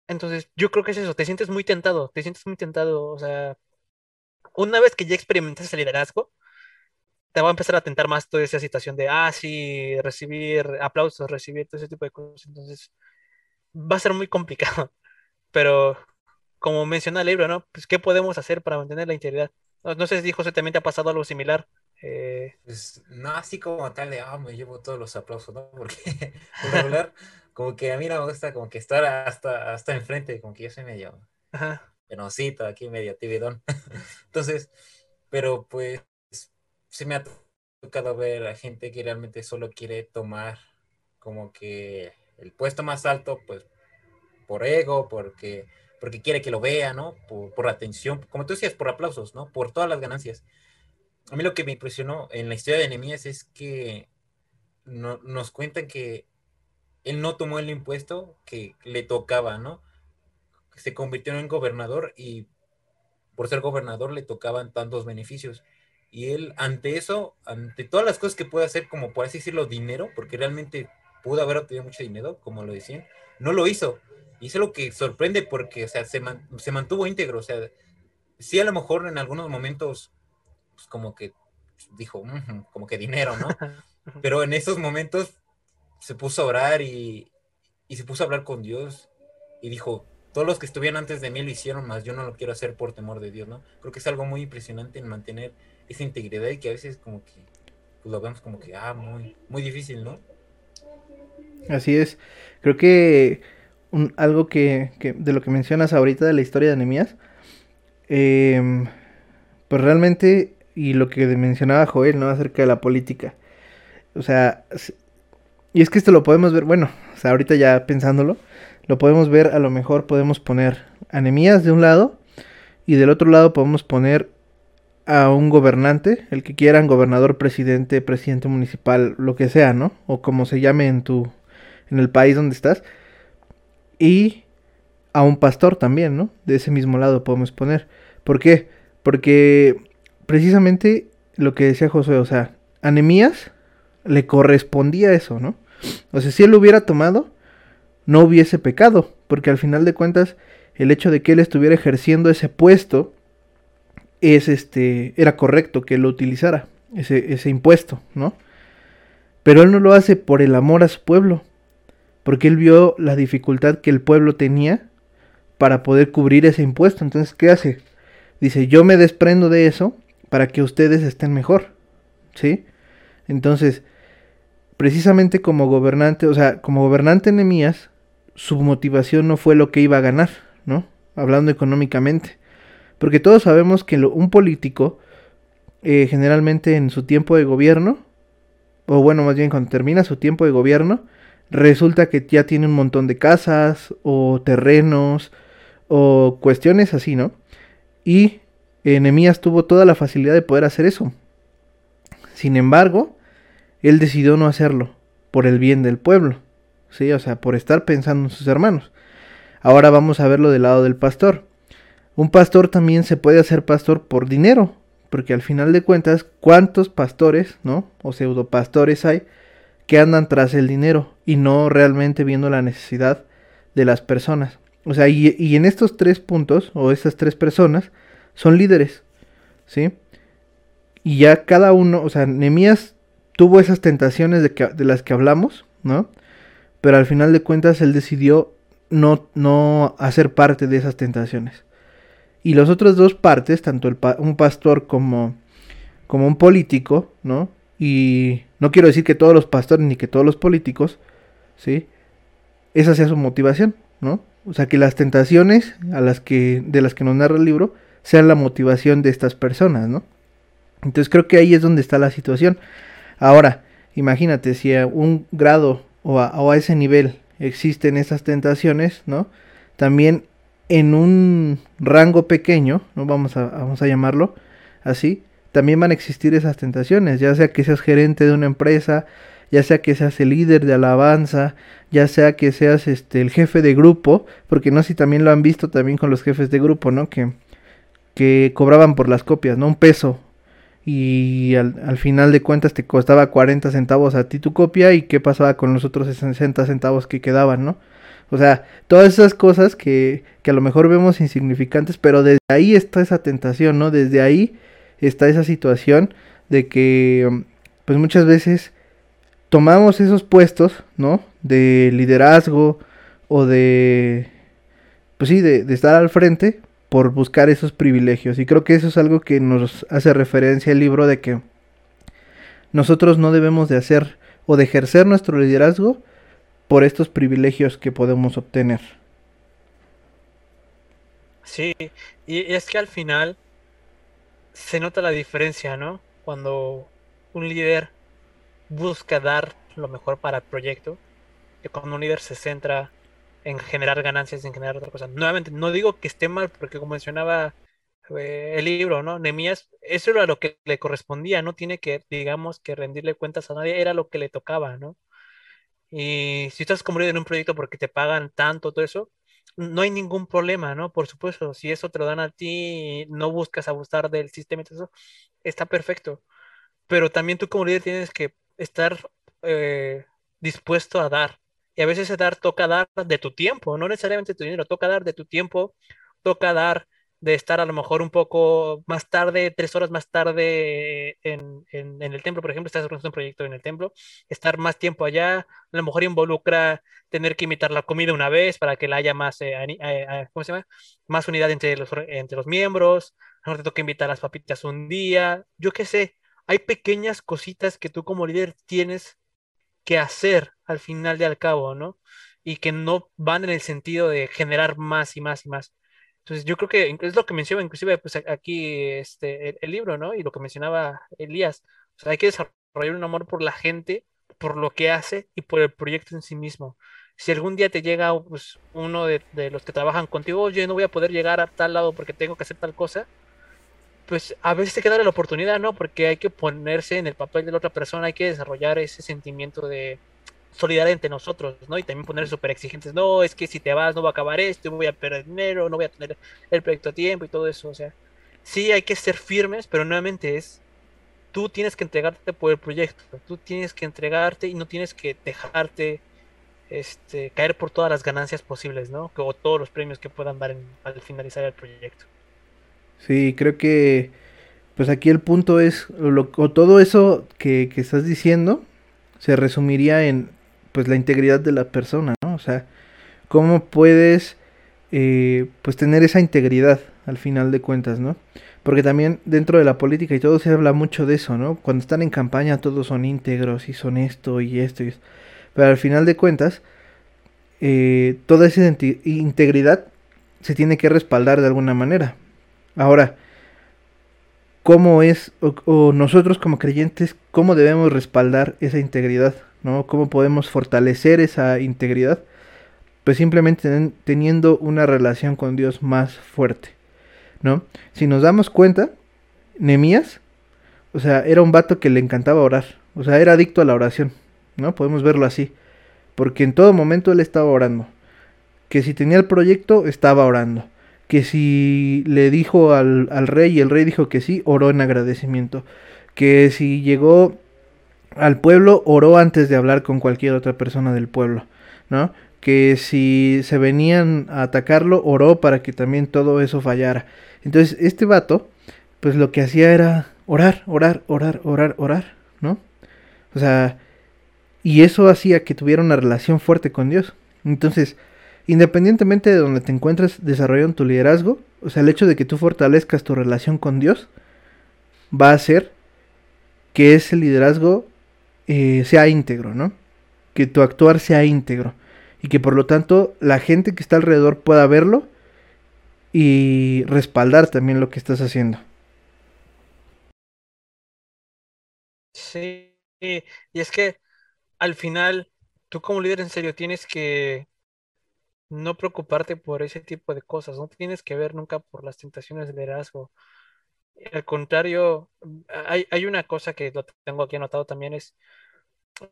Entonces, yo creo que es eso, te sientes muy tentado, te sientes muy tentado, o sea, una vez que ya experimentas el liderazgo, te va a empezar a tentar más toda esa situación de, ah, sí, recibir aplausos, recibir todo ese tipo de cosas. Entonces, va a ser muy complicado. Pero, como menciona el libro, ¿no? Pues, ¿qué podemos hacer para mantener la integridad? No, sé si José también te ha pasado algo similar. Eh... Pues, no así como tal de, ah, me llevo todos los aplausos, ¿no? Porque, por regular, como que a mí no me gusta como que estar hasta, hasta enfrente, como que yo soy medio Ajá. penosito, aquí medio tibidón. Entonces, pero pues, se me ha tocado ver a gente que realmente solo quiere tomar como que el puesto más alto, pues por ego, porque, porque quiere que lo vea, ¿no? Por, por atención, como tú decías, por aplausos, ¿no? Por todas las ganancias. A mí lo que me impresionó en la historia de Nehemías es que no, nos cuentan que él no tomó el impuesto que le tocaba, ¿no? Se convirtió en gobernador y por ser gobernador le tocaban tantos beneficios. Y él, ante eso, ante todas las cosas que puede hacer, como por así decirlo, dinero, porque realmente pudo haber obtenido mucho dinero, como lo decían, no lo hizo. Y eso es lo que sorprende porque, o sea, se, se mantuvo íntegro. O sea, sí a lo mejor en algunos momentos, pues como que dijo, como que dinero, ¿no? Pero en esos momentos se puso a orar y, y se puso a hablar con Dios y dijo, todos los que estuvieron antes de mí lo hicieron, más yo no lo quiero hacer por temor de Dios, ¿no? Creo que es algo muy impresionante en mantener esa integridad y que a veces como que pues lo vemos como que, ah, muy, muy difícil, ¿no? Así es. Creo que algo que, de lo que mencionas ahorita de la historia de Anemías, em, pues realmente, y lo que mencionaba Joel, ¿no? Acerca de la política. O sea, y es que esto lo podemos ver, bueno, o sea, ahorita ya pensándolo, lo podemos ver, a lo mejor podemos poner Anemías de un lado y del otro lado podemos poner a un gobernante, el que quieran, gobernador, presidente, presidente municipal, lo que sea, ¿no? O como se llame en tu, en el país donde estás y a un pastor también, ¿no? De ese mismo lado podemos poner. ¿Por qué? Porque precisamente lo que decía José, o sea, a le correspondía eso, ¿no? O sea, si él lo hubiera tomado, no hubiese pecado, porque al final de cuentas el hecho de que él estuviera ejerciendo ese puesto es este era correcto que lo utilizara ese, ese impuesto, ¿no? Pero él no lo hace por el amor a su pueblo, porque él vio la dificultad que el pueblo tenía para poder cubrir ese impuesto. Entonces, ¿qué hace? Dice, yo me desprendo de eso para que ustedes estén mejor, ¿sí? Entonces, precisamente como gobernante, o sea, como gobernante Nemías, su motivación no fue lo que iba a ganar, ¿no? Hablando económicamente. Porque todos sabemos que un político, eh, generalmente en su tiempo de gobierno, o bueno, más bien cuando termina su tiempo de gobierno, resulta que ya tiene un montón de casas o terrenos o cuestiones así, ¿no? Y Enemías tuvo toda la facilidad de poder hacer eso. Sin embargo, él decidió no hacerlo por el bien del pueblo, ¿sí? O sea, por estar pensando en sus hermanos. Ahora vamos a verlo del lado del pastor. Un pastor también se puede hacer pastor por dinero, porque al final de cuentas, ¿cuántos pastores, no? O pseudopastores hay que andan tras el dinero y no realmente viendo la necesidad de las personas? O sea, y, en estos tres puntos, o estas tres personas, son líderes, ¿sí? Y ya cada uno, o sea, Nemías tuvo esas tentaciones de, las que hablamos, ¿no? Pero al final de cuentas él decidió no, no hacer parte de esas tentaciones. Y las otras dos partes, tanto un pastor como, como un político, ¿no? Y no quiero decir que todos los pastores ni que todos los políticos, ¿sí? Esa sea su motivación, ¿no? O sea, que las tentaciones a las que, de las que nos narra el libro sean la motivación de estas personas, ¿no? Entonces creo que ahí es donde está la situación. Ahora, imagínate, si a un grado o a, o a ese nivel existen esas tentaciones, ¿no? También en un rango pequeño, ¿no? Vamos a, vamos a llamarlo así, también van a existir esas tentaciones, ya sea que seas gerente de una empresa, ya sea que seas el líder de alabanza, ya sea que seas este el jefe de grupo, porque no sé si también lo han visto también con los jefes de grupo, ¿no? Que, que cobraban por las copias, ¿no? Un peso. Y al, al, final de cuentas te costaba 40 centavos a ti tu copia y qué pasaba con los otros 60 centavos que quedaban, ¿no? O sea, todas esas cosas que, que a lo mejor vemos insignificantes, pero desde ahí está esa tentación, ¿no? Desde ahí está esa situación de que, pues muchas veces tomamos esos puestos, ¿no? De liderazgo o de, pues sí, de, de estar al frente por buscar esos privilegios. Y creo que eso es algo que nos hace referencia el libro de que nosotros no debemos de hacer o de ejercer nuestro liderazgo por estos privilegios que podemos obtener. Sí, y es que al final se nota la diferencia, ¿no? Cuando un líder busca dar lo mejor para el proyecto, que cuando un líder se centra en generar ganancias, en generar otra cosa. Nuevamente, no digo que esté mal, porque como mencionaba eh, el libro, ¿no? Nemías, eso era lo que le correspondía, no tiene que, digamos, que rendirle cuentas a nadie, era lo que le tocaba, ¿no? Y si estás líder en un proyecto porque te pagan tanto, todo eso, no hay ningún problema, ¿no? Por supuesto, si eso te lo dan a ti, no buscas abusar del sistema y todo eso, está perfecto. Pero también tú como líder tienes que estar eh, dispuesto a dar. Y a veces dar toca dar de tu tiempo, no necesariamente tu dinero, toca dar de tu tiempo, toca dar de estar a lo mejor un poco más tarde, tres horas más tarde en, el templo, por ejemplo, estás haciendo un proyecto en el templo, estar más tiempo allá, a lo mejor involucra tener que imitar la comida una vez para que la haya más, eh, eh, ¿cómo se llama? Más unidad entre los, entre los miembros, mejor te toca invitar las papitas un día, yo qué sé, hay pequeñas cositas que tú como líder tienes que hacer al final de al cabo, ¿no? Y que no van en el sentido de generar más y más y más entonces yo creo que es lo que menciona inclusive pues aquí este, el, libro, ¿no? Y lo que mencionaba Elías. O sea, hay que desarrollar un amor por la gente, por lo que hace y por el proyecto en sí mismo. Si algún día te llega pues, uno de, los que trabajan contigo, yo no voy a poder llegar a tal lado porque tengo que hacer tal cosa, pues a veces hay que darle la oportunidad, ¿no? Porque hay que ponerse en el papel de la otra persona, hay que desarrollar ese sentimiento de, solidaridad entre nosotros, ¿no? Y también poner súper exigentes, no, es que si te vas no va a acabar esto, voy a perder dinero, no voy a tener el proyecto a tiempo y todo eso, o sea, sí hay que ser firmes, pero nuevamente es, tú tienes que entregarte por el proyecto, tú tienes que entregarte y no tienes que dejarte este, caer por todas las ganancias posibles, ¿no? O todos los premios que puedan dar al finalizar el proyecto. Sí, creo que pues aquí el punto es, o, todo eso que, que, estás diciendo se resumiría en pues la integridad de la persona, ¿no? O sea, cómo puedes eh, pues tener esa integridad al final de cuentas, ¿no? Porque también dentro de la política y todo se habla mucho de eso, ¿no? Cuando están en campaña todos son íntegros y son esto y esto y esto. Pero al final de cuentas, eh, toda esa integridad se tiene que respaldar de alguna manera. Ahora, ¿cómo es, o, nosotros como creyentes, cómo debemos respaldar esa integridad? ¿no? ¿Cómo podemos fortalecer esa integridad? Pues simplemente teniendo una relación con Dios más fuerte, ¿no? Si nos damos cuenta, Nemías, o sea, era un vato que le encantaba orar, o sea, era adicto a la oración. ¿no? Podemos verlo así. Porque en todo momento él estaba orando. Que si tenía el proyecto, estaba orando. Que si le dijo al, rey y el rey dijo que sí, oró en agradecimiento. Que si llegó al pueblo, oró antes de hablar con cualquier otra persona del pueblo, ¿no? Que si se venían a atacarlo, oró para que también todo eso fallara. Entonces, este vato, pues lo que hacía era orar, orar, orar, orar, orar, ¿no? O sea, y eso hacía que tuviera una relación fuerte con Dios. Entonces, independientemente de donde te encuentres desarrollando tu liderazgo, o sea, el hecho de que tú fortalezcas tu relación con Dios, va a hacer que ese liderazgo eh, sea íntegro, ¿no? Que tu actuar sea íntegro. Y que por lo tanto la gente que está alrededor pueda verlo y respaldar también lo que estás haciendo. Sí, y es que al final, tú como líder en serio tienes que no preocuparte por ese tipo de cosas, no tienes que ver nunca por las tentaciones de liderazgo. Al contrario, hay, hay una cosa que tengo aquí anotado también, es,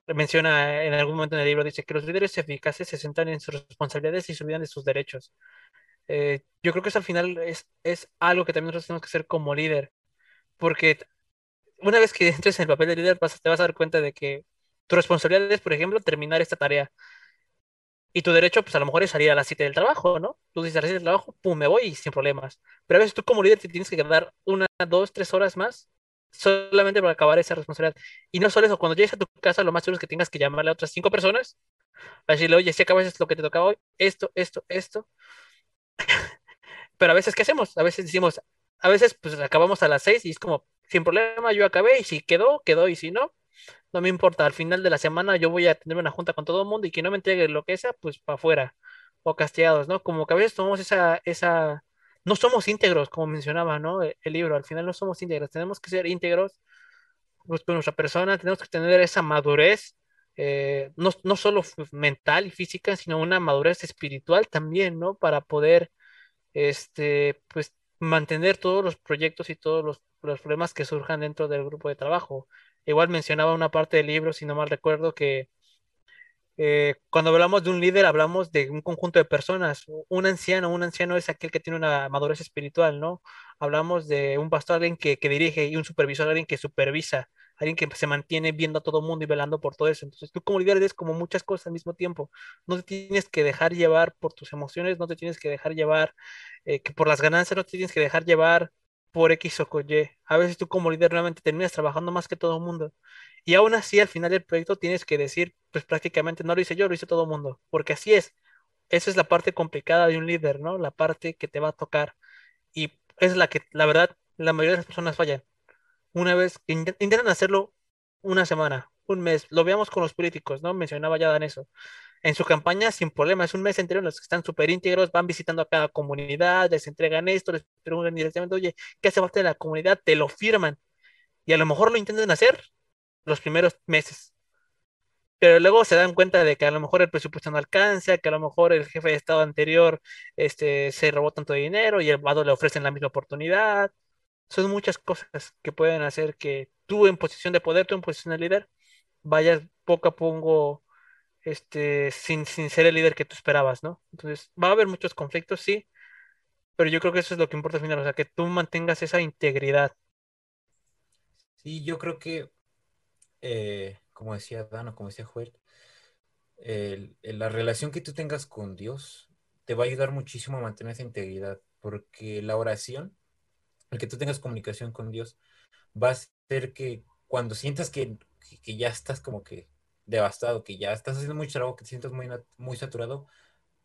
menciona en algún momento en el libro, dice que los líderes eficaces se centran en sus responsabilidades y se olvidan de sus derechos. Eh, yo creo que eso al final es, es algo que también nosotros tenemos que hacer como líder, porque una vez que entres en el papel de líder te vas a dar cuenta de que tu responsabilidad es, por ejemplo, terminar esta tarea. Y tu derecho, pues a lo mejor es salir a las 7 del trabajo, ¿no? Tú dices a las 7 del trabajo, pum, me voy y sin problemas. Pero a veces tú como líder te tienes que quedar una, dos, tres horas más solamente para acabar esa responsabilidad. Y no solo eso, cuando llegues a tu casa, lo más seguro es que tengas que llamarle a otras cinco personas para decirle, oye, si acabas lo que te tocaba hoy, esto, esto, esto. Pero a veces, ¿qué hacemos? A veces decimos, a veces pues acabamos a las 6 y es como, sin problema, yo acabé y si quedó, quedó y si no, no me importa, al final de la semana yo voy a tener una junta con todo el mundo y que no me entregue lo que sea, pues para afuera, o castigados, ¿no? Como que a veces tomamos esa, esa, no somos íntegros, como mencionaba, ¿no? E, el, libro, al final no somos íntegros, tenemos que ser íntegros pues, con nuestra persona, tenemos que tener esa madurez, eh, no, no solo mental y física, sino una madurez espiritual también, ¿no? Para poder, este, pues, mantener todos los proyectos y todos los problemas que surjan dentro del grupo de trabajo. Igual mencionaba una parte del libro, si no mal recuerdo, que eh, cuando hablamos de un líder hablamos de un conjunto de personas. Un anciano, un anciano es aquel que tiene una madurez espiritual, ¿no? Hablamos de un pastor, alguien que, dirige, y un supervisor, alguien que supervisa, alguien que se mantiene viendo a todo el mundo y velando por todo eso. Entonces tú como líder como muchas cosas al mismo tiempo. No te tienes que dejar llevar por tus emociones, no te tienes que dejar llevar eh, que por las ganancias, no te tienes que dejar llevar por X o Y. A veces tú como líder realmente terminas trabajando más que todo mundo. Y aún así, al final del proyecto tienes que decir, pues prácticamente no lo hice yo, lo hice todo el mundo. Porque así es. Esa es la parte complicada de un líder, ¿no? La parte que te va a tocar. Y es la que, la verdad, la mayoría de las personas fallan. Una vez intentan hacerlo una semana, un mes. Lo veamos con los políticos, ¿no? Mencionaba ya Dan eso en su campaña sin problema. Es un mes entero en los que están súper íntegros, van visitando a cada comunidad, les entregan esto, les preguntan directamente, oye, ¿qué hace falta de la comunidad? Te lo firman. Y a lo mejor lo intentan hacer los primeros meses. Pero luego se dan cuenta de que a lo mejor el presupuesto no alcanza, que a lo mejor el jefe de Estado anterior este, se robó tanto dinero y el vado le ofrecen la misma oportunidad. Son muchas cosas que pueden hacer que tú en posición de poder, tú en posición de líder, vayas poco a poco este, sin, sin ser el líder que tú esperabas, ¿no? Entonces, va a haber muchos conflictos, sí, pero yo creo que eso es lo que importa al final, o sea, que tú mantengas esa integridad. Sí, yo creo que, eh, como decía Dan o como decía Joel, la relación que tú tengas con Dios te va a ayudar muchísimo a mantener esa integridad, porque la oración, el que tú tengas comunicación con Dios, va a hacer que cuando sientas que, que ya estás como que devastado, que ya estás haciendo mucho trabajo, que te sientas muy, muy saturado,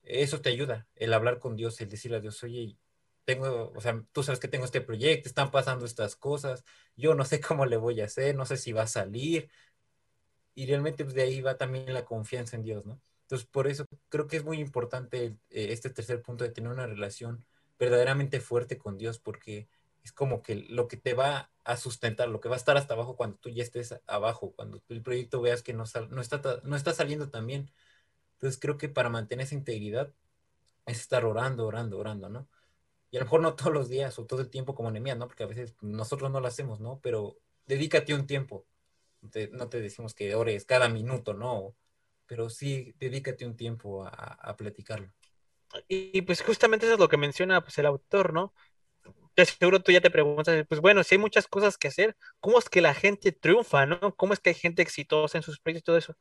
eso te ayuda, el hablar con Dios, el decirle a Dios, oye, tengo, o sea, tú sabes que tengo este proyecto, están pasando estas cosas, yo no sé cómo le voy a hacer, no sé si va a salir, y realmente pues, de ahí va también la confianza en Dios, ¿no? Entonces, por eso creo que es muy importante eh, este tercer punto de tener una relación verdaderamente fuerte con Dios, porque es como que lo que te va a sustentar, lo que va a estar hasta abajo cuando tú ya estés abajo, cuando el proyecto veas que no, no, está, no está saliendo tan bien. Entonces creo que para mantener esa integridad es estar orando, orando, orando, ¿no? Y a lo mejor no todos los días o todo el tiempo como enemías, ¿no? Porque a veces nosotros no lo hacemos, ¿no? Pero dedícate un tiempo. no te decimos que ores cada minuto, ¿no? Pero sí, dedícate un tiempo a, a platicarlo. Y, pues justamente eso es lo que menciona pues, el autor, ¿no? Seguro tú ya te preguntas, pues bueno, si hay muchas cosas que hacer, ¿cómo es que la gente triunfa, no? ¿Cómo es que hay gente exitosa en sus proyectos y todo eso?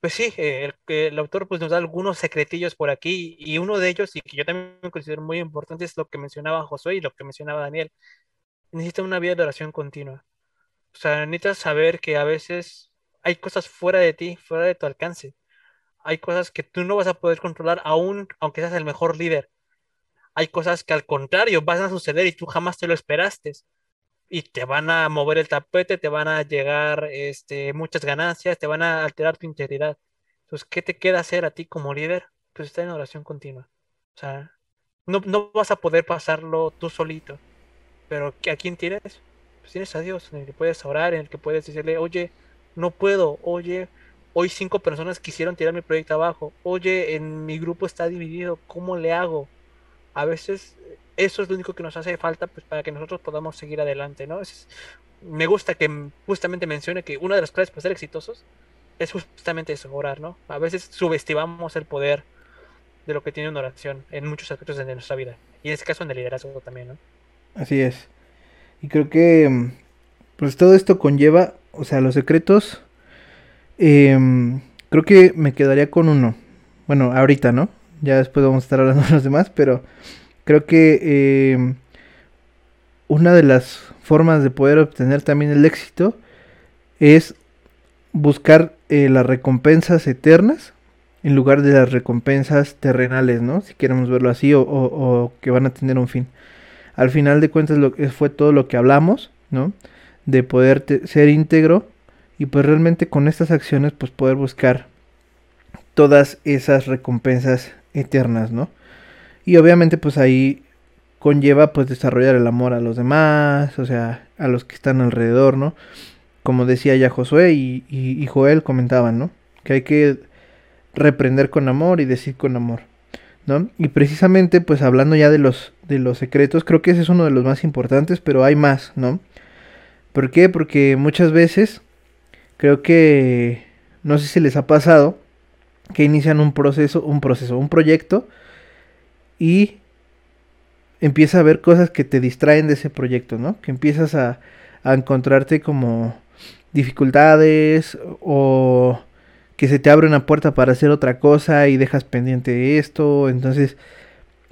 Pues sí, el, el, autor pues nos da algunos secretillos por aquí y uno de ellos, y que yo también considero muy importante, es lo que mencionaba Josué y lo que mencionaba Daniel. Necesita una vida de oración continua. O sea, necesitas saber que a veces hay cosas fuera de ti, fuera de tu alcance. Hay cosas que tú no vas a poder controlar aún aunque seas el mejor líder hay cosas que al contrario van a suceder y tú jamás te lo esperaste. Y te van a mover el tapete, te van a llegar este, muchas ganancias, te van a alterar tu integridad. Entonces, ¿qué te queda hacer a ti como líder? Pues estar en oración continua. O sea, no, no vas a poder pasarlo tú solito. Pero ¿a quién tienes? Pues tienes a Dios, en el que puedes orar, en el que puedes decirle, oye, no puedo, oye, hoy cinco personas quisieron tirar mi proyecto abajo, oye, en mi grupo está dividido, ¿cómo le hago? A veces eso es lo único que nos hace falta pues, para que nosotros podamos seguir adelante, ¿no? me gusta que justamente mencione que una de las claves para ser exitosos es justamente eso, orar, ¿no? A veces subestimamos el poder de lo que tiene una oración en muchos aspectos de nuestra vida. Y en este caso en el liderazgo también, ¿no? Así es. Y creo que pues todo esto conlleva, o sea, los secretos, em, creo que me quedaría con uno. Bueno, ahorita, ¿no? Ya después vamos a estar hablando de los demás, pero creo que eh, una de las formas de poder obtener también el éxito es buscar eh, las recompensas eternas en lugar de las recompensas terrenales, ¿no? Si queremos verlo así o, que van a tener un fin. Al final de cuentas fue todo lo que hablamos, ¿no? De poder ser íntegro y pues realmente con estas acciones pues poder buscar todas esas recompensas eternas, ¿no? Y obviamente pues ahí conlleva pues desarrollar el amor a los demás, o sea, a los que están alrededor, ¿no? Como decía ya Josué y, Joel comentaban, ¿no? Que hay que reprender con amor y decir con amor, ¿no? Y precisamente pues hablando ya de los, de los secretos, creo que ese es uno de los más importantes, pero hay más, ¿no? ¿Por qué? Porque muchas veces creo que, no sé si les ha pasado, que inician un proceso, un proceso, un proyecto y empieza a ver cosas que te distraen de ese proyecto, ¿no? Que empiezas a, a encontrarte como dificultades o que se te abre una puerta para hacer otra cosa y dejas pendiente esto. Entonces,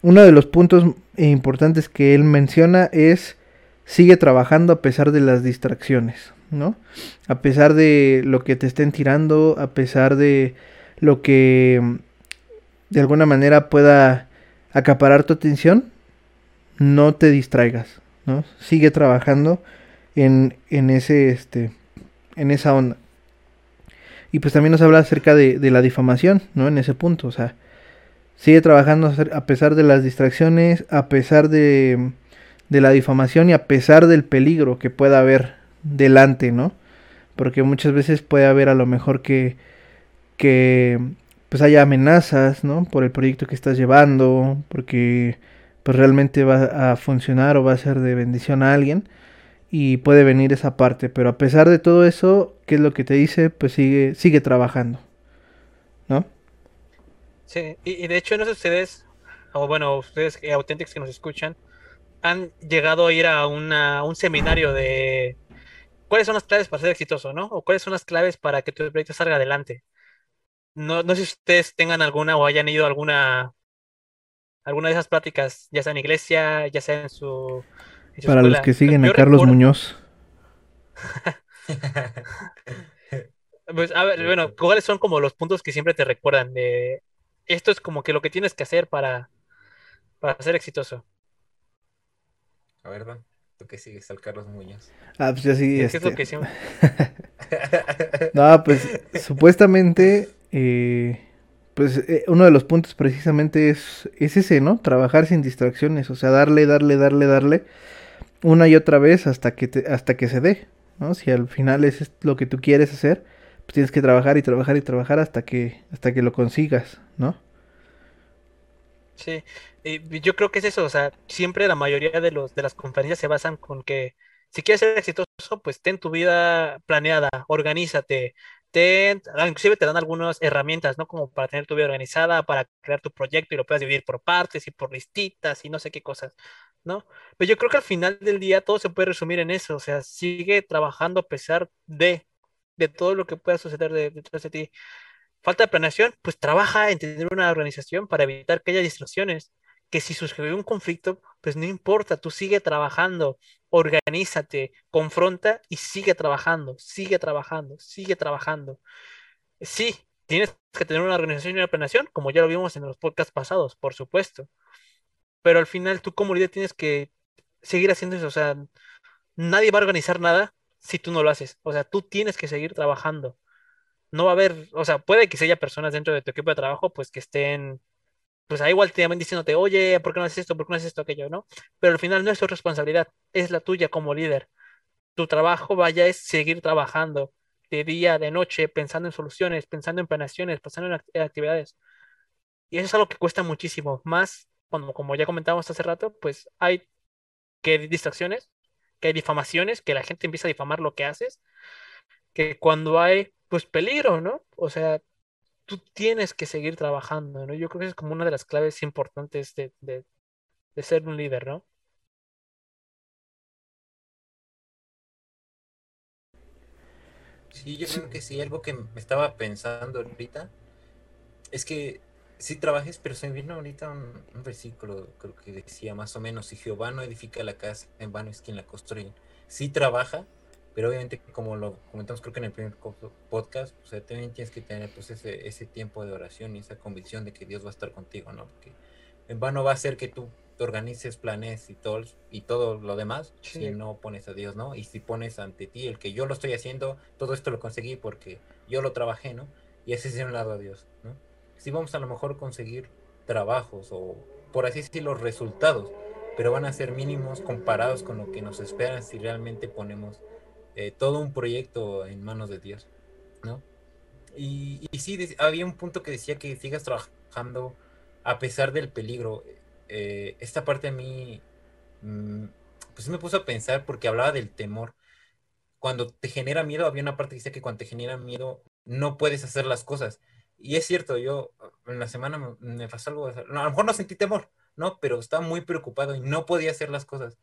uno de los puntos importantes que él menciona es sigue trabajando a pesar de las distracciones, ¿no? A pesar de lo que te estén tirando, a pesar de lo que de alguna manera pueda acaparar tu atención, no te distraigas, ¿no? Sigue trabajando en, en ese, este, en esa onda. Y pues también nos habla acerca de, de, la difamación, ¿no? En ese punto, o sea, sigue trabajando a pesar de las distracciones, a pesar de, de la difamación y a pesar del peligro que pueda haber delante, ¿no? Porque muchas veces puede haber a lo mejor que que pues haya amenazas, ¿no? Por el proyecto que estás llevando, porque pues realmente va a funcionar o va a ser de bendición a alguien y puede venir esa parte, pero a pesar de todo eso, ¿qué es lo que te dice? Pues sigue sigue trabajando. ¿No? Sí, y, de hecho no sé ustedes o bueno, ustedes auténticos que nos escuchan han llegado a ir a, una, un seminario de cuáles son las claves para ser exitoso, ¿no? O cuáles son las claves para que tu proyecto salga adelante no, no sé si ustedes tengan alguna o hayan ido a alguna, alguna de esas pláticas, ya sea en iglesia, ya sea en su... en su Para los que siguen Yo a Carlos recuerdo- Muñoz. Pues, a ver, bueno, ¿cuáles son como los puntos que siempre te recuerdan de esto es como que lo que tienes que hacer para, para ser exitoso? A ver, Dan, tú que sigues al Carlos Muñoz. Ah, pues ya sí, ¿Qué es lo este, que siempre... No, pues supuestamente, eh, pues eh, uno de los puntos precisamente es, es ese, ¿no? Trabajar sin distracciones, o sea, darle, darle, darle, darle una y otra vez hasta que te- hasta que se dé, ¿no? Si al final es es lo que tú quieres hacer, pues tienes que trabajar y trabajar y trabajar hasta que hasta que lo consigas, ¿no? Sí, y yo creo que es eso, o sea, siempre la mayoría de los de las conferencias se basan con que si quieres ser exitoso, pues ten tu vida planeada, organízate, ah, inclusive te dan algunas herramientas, ¿no? Como para tener tu vida organizada, para crear tu proyecto y lo puedas dividir por partes y por listitas y no sé qué cosas, ¿no? Pero yo creo que al final del día todo se puede resumir en eso, o sea, sigue trabajando a pesar de, de todo lo que pueda suceder de- detrás de ti. Falta de planeación, pues trabaja en tener una organización para evitar que haya distracciones. Que si surge un conflicto, pues no importa, tú sigue trabajando, organízate, confronta y sigue trabajando, sigue trabajando, sigue trabajando. Sí, tienes que tener una organización y una planeación, como ya lo vimos en los podcasts pasados, por supuesto. Pero al final tú como líder tienes que seguir haciendo eso, o sea, nadie va a organizar nada si tú no lo haces. O sea, tú tienes que seguir trabajando no va a haber, o sea, puede que haya personas dentro de tu equipo de trabajo, pues que estén, pues ahí igual te llaman diciéndote, oye, ¿por qué no haces esto? ¿Por qué no haces esto? Aquello, ¿no? Pero al final no es tu responsabilidad, es la tuya como líder. Tu trabajo, vaya, es seguir trabajando de día, de noche, pensando en soluciones, pensando en planeaciones, pensando en act- actividades. Y eso es algo que cuesta muchísimo, más cuando, como ya comentábamos hace rato, pues hay que distracciones, que hay difamaciones, que la gente empieza a difamar lo que haces que cuando hay pues peligro, ¿no? O sea, tú tienes que seguir trabajando, ¿no? Yo creo que es como una de las claves importantes de, de, ser un líder, ¿no? Sí, yo creo que sí, algo que me estaba pensando ahorita es que sí trabajes, pero se me vino ahorita un, un versículo, creo que decía más o menos, si Jehová no edifica la casa, en vano es quien la construye. Sí trabaja, pero obviamente como lo comentamos creo que en el primer podcast, o sea, también tienes que tener pues ese, ese tiempo de oración y esa convicción de que Dios va a estar contigo, ¿no? Porque en vano va a ser que tú te organices, planes y todo, y todo lo demás Sí. si no pones a Dios, ¿no? Y si pones ante ti el que yo lo estoy haciendo, todo esto lo conseguí porque yo lo trabajé, ¿no? Y ese es de un lado a Dios, ¿no? Sí vamos a lo mejor conseguir trabajos o por así decirlo resultados, pero van a ser mínimos comparados con lo que nos esperan si realmente ponemos eh, todo un proyecto en manos de Dios, ¿no? Y, y sí, había un punto que decía que sigas trabajando a pesar del peligro. Eh, esta parte a mí, mm, pues me puso a pensar porque hablaba del temor. Cuando te genera miedo, había una parte que decía que cuando te genera miedo no puedes hacer las cosas. Y es cierto, yo en la semana me, me pasó algo, a lo mejor no sentí temor, ¿no? Pero estaba muy preocupado y no podía hacer las cosas.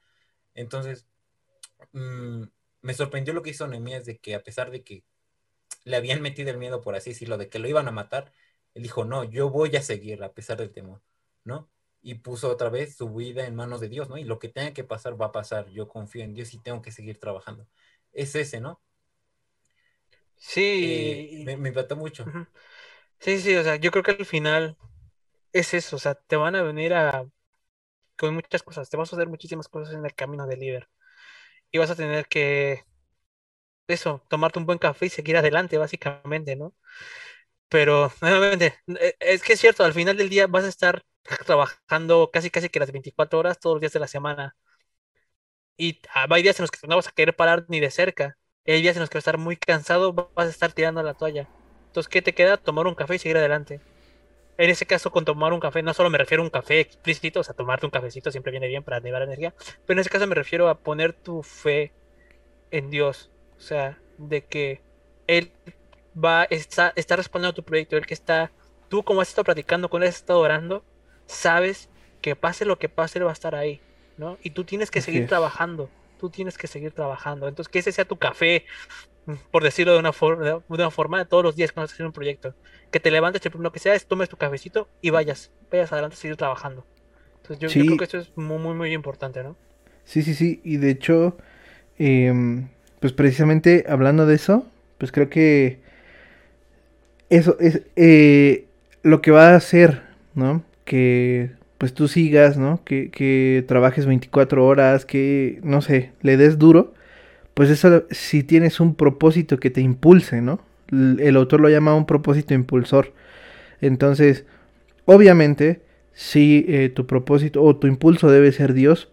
Entonces, mm, me sorprendió lo que hizo Nehemías de que a pesar de que le habían metido el miedo, por así decirlo, de que lo iban a matar, él dijo, no, yo voy a seguir a pesar del temor, ¿no? Y puso otra vez su vida en manos de Dios, ¿no? Y lo que tenga que pasar va a pasar, yo confío en Dios y tengo que seguir trabajando. Es ese, ¿no? Eh, Sí, me, me impactó mucho. sí, sí, o sea, yo creo que al final es eso, o sea, te van a venir a con muchas cosas, te vas a hacer muchísimas cosas en el camino del líder y vas a tener que eso, tomarte un buen café y seguir adelante, básicamente, ¿no? Pero, nuevamente, e- es que es cierto, al final del día vas a estar trabajando casi casi que las 24 horas todos los días de la semana. Y ah, hay días en los que no vas a querer parar ni de cerca. Hay días en los que vas a estar muy cansado, vas a estar tirando la toalla. Entonces, ¿qué te queda? Tomar un café y seguir adelante. En ese caso, con tomar un café, no solo me refiero a un café explícito, o sea, tomarte un cafecito siempre viene bien para llevar energía, pero en ese caso me refiero a poner tu fe en Dios. O sea, de que Él va, está, está respondiendo a tu proyecto, Él que está, tú como has estado platicando con Él, has estado orando, sabes que pase lo que pase, Él va a estar ahí, ¿no? Y tú tienes que Así seguir es. trabajando, tú tienes que seguir trabajando. Entonces, que ese sea tu café por decirlo de una, forma, de una forma, todos los días cuando estás haciendo un proyecto. Que te levantes, lo que sea, tomes tu cafecito y vayas, vayas adelante a seguir trabajando. Entonces yo, creo que eso es muy, muy, muy importante, ¿no? Sí, sí, sí. Y de hecho, em, pues precisamente hablando de eso, pues creo que eso es eh, lo que va a hacer, ¿no? Que pues tú sigas, ¿no? Que, que trabajes 24 horas, que, no sé, le des duro pues eso si tienes un propósito que te impulse, ¿no? El autor lo llama un propósito impulsor. Entonces, obviamente, si eh, tu propósito o tu impulso debe ser Dios,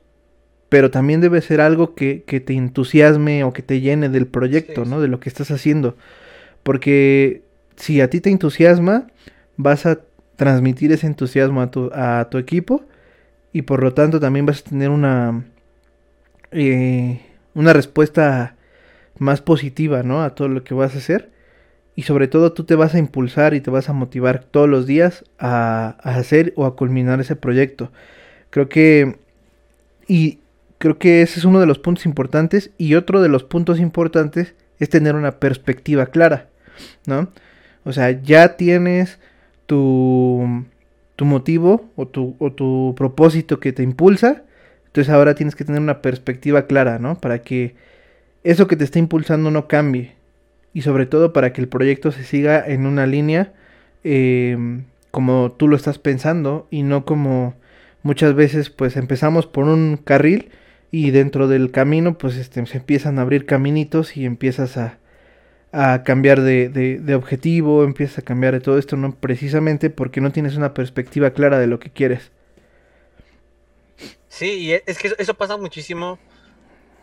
pero también debe ser algo que, te entusiasme o que te llene del proyecto, ¿no? De lo que estás haciendo. Porque si a ti te entusiasma, vas a transmitir ese entusiasmo a tu, a tu equipo y por lo tanto también vas a tener una... Eh, una respuesta más positiva, ¿no? A todo lo que vas a hacer. Y sobre todo tú te vas a impulsar y te vas a motivar todos los días a, hacer o a culminar ese proyecto. Creo que... Y creo que ese es uno de los puntos importantes. Y otro de los puntos importantes es tener una perspectiva clara, ¿no? O sea, ya tienes tu, tu motivo o tu, o tu propósito que te impulsa entonces ahora tienes que tener una perspectiva clara, ¿no? Para que eso que te está impulsando no cambie. Y sobre todo para que el proyecto se siga en una línea em, como tú lo estás pensando y no como muchas veces pues empezamos por un carril y dentro del camino pues este, se empiezan a abrir caminitos y empiezas a, a cambiar de, de, de, objetivo, empiezas a cambiar de todo esto, no precisamente porque no tienes una perspectiva clara de lo que quieres. Sí, y e, es que eso pasa muchísimo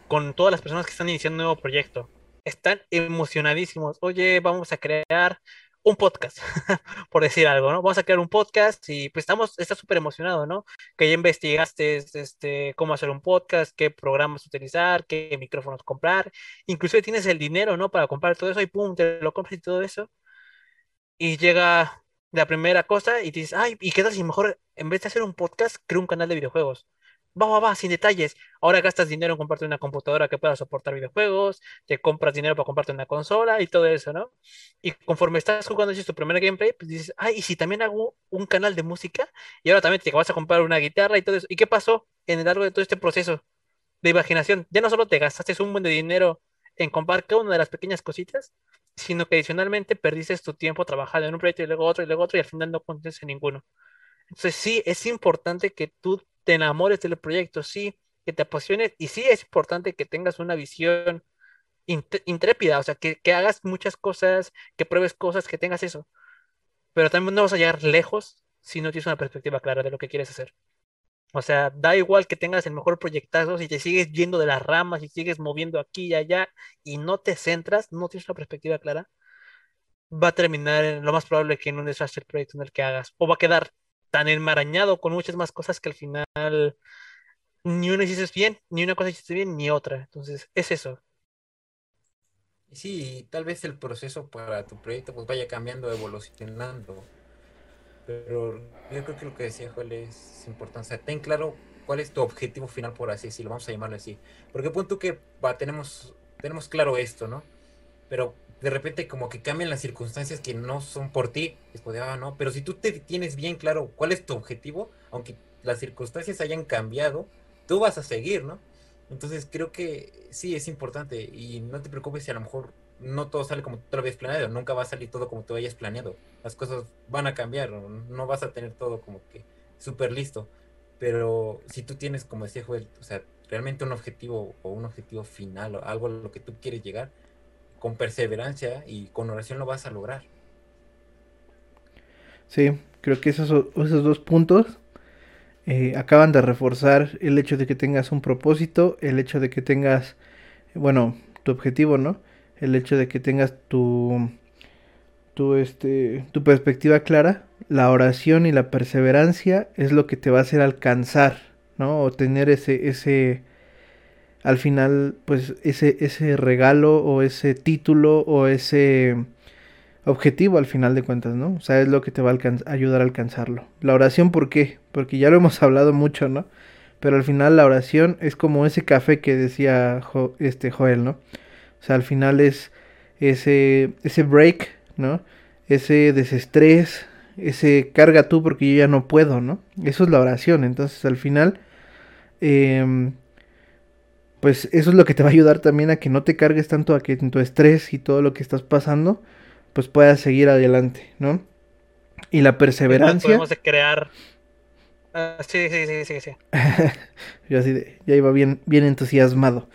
con todas las personas que están iniciando un nuevo proyecto. Están emocionadísimos. Oye, vamos a crear un podcast, por decir algo, ¿no? Vamos a crear un podcast y pues estamos, estás súper emocionado, ¿no? Que ya investigaste este, cómo hacer un podcast, qué programas utilizar, qué micrófonos comprar, inclusive tienes el dinero, ¿no? Para comprar todo eso y pum, te lo compras y todo eso. Y llega la primera cosa y dices, ay, ¿y qué tal si mejor en vez de hacer un podcast, creo un canal de videojuegos? Va, va, va, sin detalles. Ahora gastas dinero en comprarte una computadora que pueda soportar videojuegos, te compras dinero para comprarte una consola y todo eso, ¿no? Y conforme estás jugando y tu primer gameplay, pues dices, ay, y si también hago un canal de música, y ahora también te vas a comprar una guitarra y todo eso. ¿Y qué pasó en el largo de todo este proceso de imaginación? Ya no solo te gastaste un buen de dinero en comprar cada una de las pequeñas cositas, sino que adicionalmente perdiste tu tiempo trabajando en un proyecto y luego otro y luego otro y al final no contestas en ninguno. Entonces sí, es importante que tú te enamores del proyecto, sí, que te apasiones y sí es importante que tengas una visión intrépida, o sea, que, hagas muchas cosas, que pruebes cosas, que tengas eso. Pero también no vas a llegar lejos si no tienes una perspectiva clara de lo que quieres hacer. O sea, da igual que tengas el mejor proyectazo, si te sigues yendo de las ramas y sigues moviendo aquí y allá y no te centras, no tienes una perspectiva clara, va a terminar en lo más probable que en un desastre el proyecto en el que hagas. O va a quedar tan enmarañado con muchas más cosas que al final ni una hiciste bien, ni una cosa hiciste bien, ni otra. Entonces, es eso. Sí, tal vez el proceso para tu proyecto pues vaya cambiando, evolucionando. Pero yo creo que lo que decía Joel es importante. O sea, ten claro cuál es tu objetivo final, por así decirlo, vamos a llamarlo así. Porque punto que va, tenemos, tenemos claro esto, ¿no? Pero de repente como que cambian las circunstancias que no son por ti, es pues, ah, no, pero si tú te tienes bien claro cuál es tu objetivo, aunque las circunstancias hayan cambiado, tú vas a seguir, ¿no? Entonces creo que sí es importante y no te preocupes si a lo mejor no todo sale como tú lo habías planeado, nunca va a salir todo como tú hayas planeado, las cosas van a cambiar, no, vas a tener todo como que súper listo, pero si tú tienes, como decía Joel, o sea, realmente un objetivo o un objetivo final o algo a lo que tú quieres llegar, con perseverancia y con oración lo vas a lograr. Sí, creo que esos, esos dos puntos eh, acaban de reforzar el hecho de que tengas un propósito, el hecho de que tengas, bueno, tu objetivo, ¿no? El hecho de que tengas tu, tu, este, tu perspectiva clara, la oración y la perseverancia es lo que te va a hacer alcanzar, ¿no? O tener ese, ese, al final, pues ese, ese regalo o ese título o ese objetivo al final de cuentas, ¿no? O sea, es lo que te va a ayudar a alcanzarlo. La oración, ¿por qué? Porque ya lo hemos hablado mucho, ¿no? Pero al final la oración es como ese café que decía este Joel, ¿no? O sea, al final es ese, ese break, ¿no? Ese desestrés, ese carga tú porque yo ya no puedo, ¿no? Eso es la oración. Entonces al final, em, pues eso es lo que te va a ayudar también a que no te cargues tanto a que en tu estrés y todo lo que estás pasando, pues puedas seguir adelante, ¿no? Y la perseverancia. Podemos crear. Ah, sí, sí, sí, sí, sí. yo así de, ya iba bien, bien entusiasmado.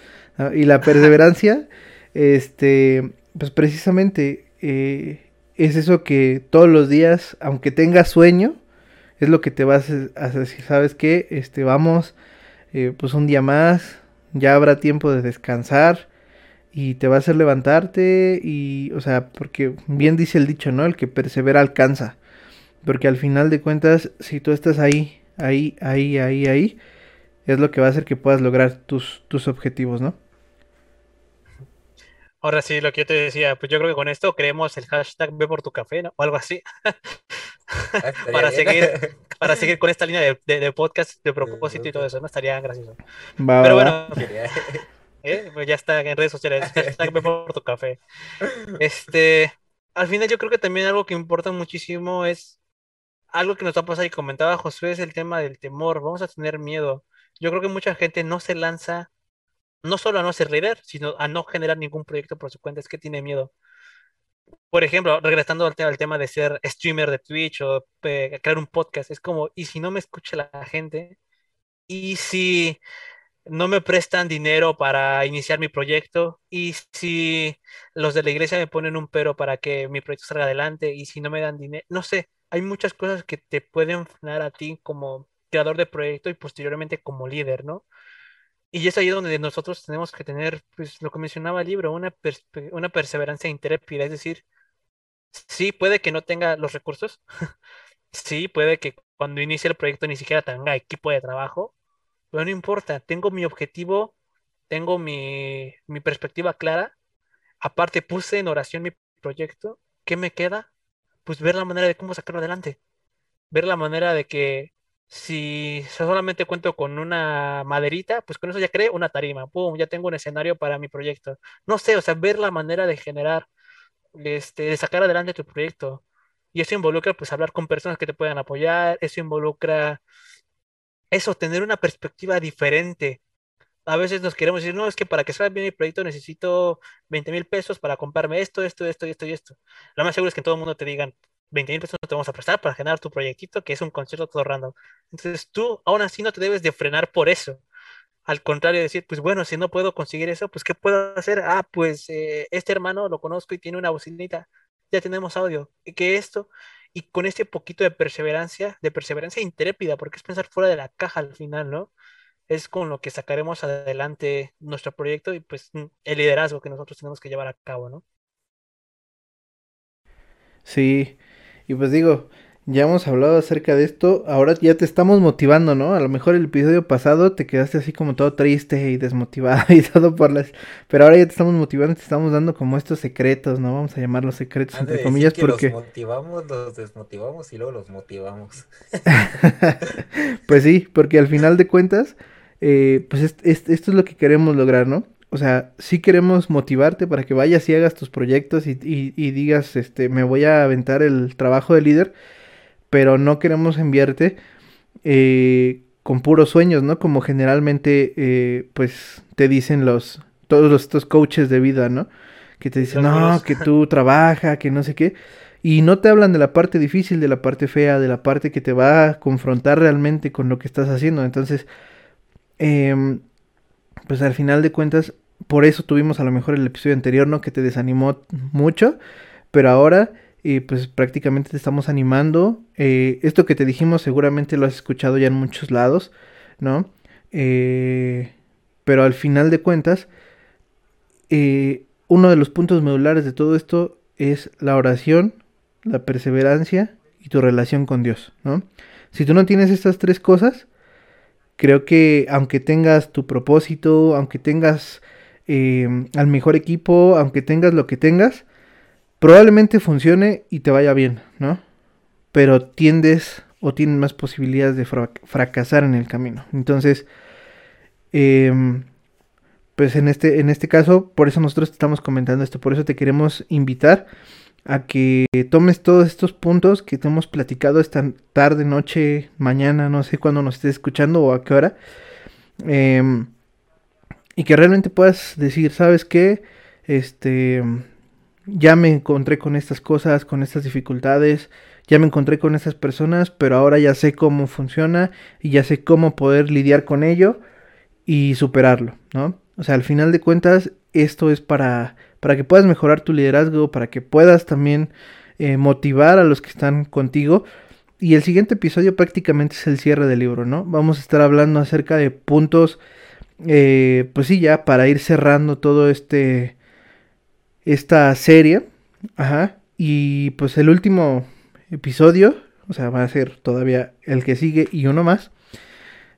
Y la perseverancia, este, pues precisamente eh, es eso que todos los días, aunque tengas sueño, es lo que te vas a decir, ¿sabes qué? Este, vamos, eh, pues un día más, ya habrá tiempo de descansar y te va a hacer levantarte y, o sea, porque bien dice el dicho, ¿no? El que persevera alcanza. Porque al final de cuentas, si tú estás ahí, ahí, ahí, ahí, ahí, es lo que va a hacer que puedas lograr tus, tus objetivos, ¿no? Ahora sí, lo que yo te decía, pues yo creo que con esto creemos el hashtag ve por tu café, ¿no? O algo así. Ah, para, seguir, para seguir con esta línea de, podcast de propósito y todo eso, ¿no? Estaría gracioso. Pero bueno, ¿eh? pues ya está en redes sociales, hashtag ve por tu café. Este, al final yo creo que también algo que importa muchísimo es algo que nos va a pasar y comentaba Josué es el tema del temor. Vamos a tener miedo. Yo creo que mucha gente no se lanza no solo a no ser líder, sino a no generar ningún proyecto por su cuenta, es que tiene miedo. Por ejemplo, regresando al, tema de ser streamer de Twitch o crear un podcast, es como, ¿y si no me escucha la gente? ¿Y si no me prestan dinero para iniciar mi proyecto? ¿Y si los de la iglesia me ponen un pero para que mi proyecto salga adelante? ¿Y si no me dan dinero? No sé, hay muchas cosas que te pueden frenar a ti como creador de proyecto y posteriormente como líder, ¿no? Y es ahí donde nosotros tenemos que tener, pues lo que mencionaba el libro, una, una perseverancia intrépida, es decir, sí puede que no tenga los recursos, sí puede que cuando inicie el proyecto ni siquiera tenga equipo de trabajo, pero no importa, tengo mi objetivo, tengo mi, mi perspectiva clara, aparte puse en oración mi proyecto, ¿qué me queda? Pues ver la manera de cómo sacarlo adelante, ver la manera de que si solamente cuento con una maderita, pues con eso ya creé una tarima, pum, ya tengo un escenario para mi proyecto. No sé, o sea, ver la manera de generar, este, de sacar adelante tu proyecto. Y eso involucra, pues, hablar con personas que te puedan apoyar, eso involucra, eso, tener una perspectiva diferente. A veces nos queremos decir, no, es que para que salga bien mi proyecto necesito 20 mil pesos para comprarme esto, esto, esto, esto y esto. Lo más seguro es que todo el mundo te digan, 20 mil pesos te vamos a prestar para generar tu proyectito, que es un concierto todo random. Entonces tú aún así no te debes de frenar por eso. Al contrario, decir, pues bueno, si no puedo conseguir eso, pues ¿qué puedo hacer? Ah, pues eh, este hermano lo conozco y tiene una bocinita, ya tenemos audio. ¿Y qué esto? Y con este poquito de perseverancia, de perseverancia intrépida, porque es pensar fuera de la caja al final, ¿no? Es con lo que sacaremos adelante nuestro proyecto y pues el liderazgo que nosotros tenemos que llevar a cabo, ¿no? Sí, y pues digo, ya hemos hablado acerca de esto, ahora ya te estamos motivando, ¿no? A lo mejor el episodio pasado te quedaste así como todo triste y desmotivado y todo por las... Pero ahora ya te estamos motivando, te estamos dando como estos secretos, ¿no? Vamos a llamarlos secretos entre comillas porque... Los motivamos, los desmotivamos y luego los motivamos. pues sí, porque al final de cuentas, eh, pues esto es lo que queremos lograr, ¿no? O sea, sí queremos motivarte para que vayas y hagas tus proyectos y, digas, este, me voy a aventar el trabajo de líder, pero no queremos enviarte eh, con puros sueños, ¿no? Como generalmente, eh, pues, te dicen los, todos los, estos coaches de vida, ¿no? Que te dicen, no, que tú trabaja, que no sé qué. Y no te hablan de la parte difícil, de la parte fea, de la parte que te va a confrontar realmente con lo que estás haciendo. Entonces, em, pues al final de cuentas, por eso tuvimos a lo mejor el episodio anterior, ¿no? Que te desanimó mucho, pero ahora eh, pues prácticamente te estamos animando. Eh, esto que te dijimos seguramente lo has escuchado ya en muchos lados, ¿no? Eh, pero al final de cuentas, uno de los puntos medulares de todo esto es la oración, la perseverancia y tu relación con Dios, ¿no? Si tú no tienes estas tres cosas, creo que aunque tengas tu propósito, aunque tengas eh, al mejor equipo, aunque tengas lo que tengas, probablemente funcione y te vaya bien, ¿no? Pero tiendes o tienes más posibilidades de fracasar en el camino. Entonces, em, pues en este, en este caso, por eso nosotros te estamos comentando esto, por eso te queremos invitar a que tomes todos estos puntos que te hemos platicado esta tarde, noche, mañana, no sé cuándo nos estés escuchando o a qué hora. Em, y que realmente puedas decir, ¿sabes qué? Este, ya me encontré con estas cosas, con estas dificultades, ya me encontré con estas personas, pero ahora ya sé cómo funciona y ya sé cómo poder lidiar con ello y superarlo, ¿no? O sea, al final de cuentas, esto es para, para que puedas mejorar tu liderazgo, para que puedas también eh, motivar a los que están contigo. Y el siguiente episodio prácticamente es el cierre del libro, ¿no? Vamos a estar hablando acerca de puntos, eh, pues sí, ya para ir cerrando todo este, esta serie. Ajá. Y pues el último episodio, o sea, va a ser todavía el que sigue y uno más.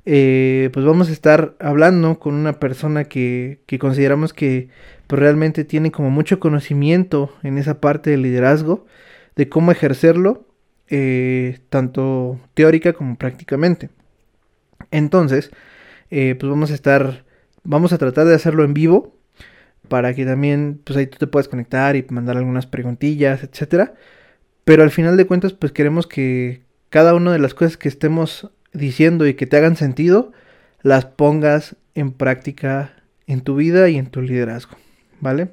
Eh, pues vamos a estar hablando con una persona que, que consideramos que pues, realmente tiene como mucho conocimiento en esa parte del liderazgo, de cómo ejercerlo, eh, tanto teórica como prácticamente. Entonces, eh, pues vamos a estar, vamos a tratar de hacerlo en vivo, para que también, pues ahí tú te puedas conectar y mandar algunas preguntillas, etcétera. Pero al final de cuentas, pues queremos que cada una de las cosas que estemos diciendo y que te hagan sentido, las pongas en práctica en tu vida y en tu liderazgo, ¿vale?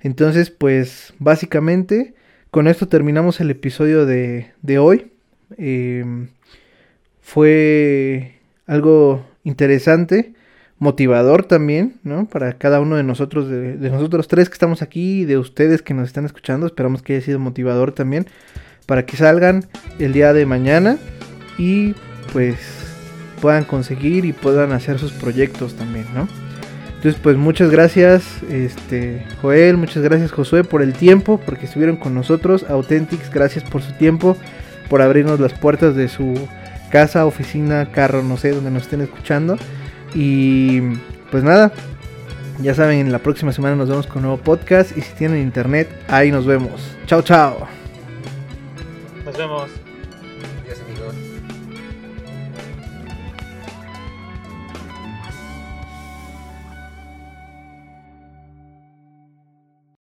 Entonces, pues básicamente con esto terminamos el episodio de, de hoy. Em, fue algo interesante, motivador también, ¿no? Para cada uno de nosotros, de, nosotros tres que estamos aquí y de ustedes que nos están escuchando. Esperamos que haya sido motivador también para que salgan el día de mañana y pues puedan conseguir y puedan hacer sus proyectos también, ¿no? Entonces, pues muchas gracias, este, Joel, muchas gracias, Josué, por el tiempo, porque estuvieron con nosotros. Authentics, gracias por su tiempo, por abrirnos las puertas de su casa, oficina, carro, no sé, donde nos estén escuchando. Y pues nada, ya saben, la próxima semana nos vemos con un nuevo podcast. Y si tienen internet, ahí nos vemos. Chao, chao. Nos vemos.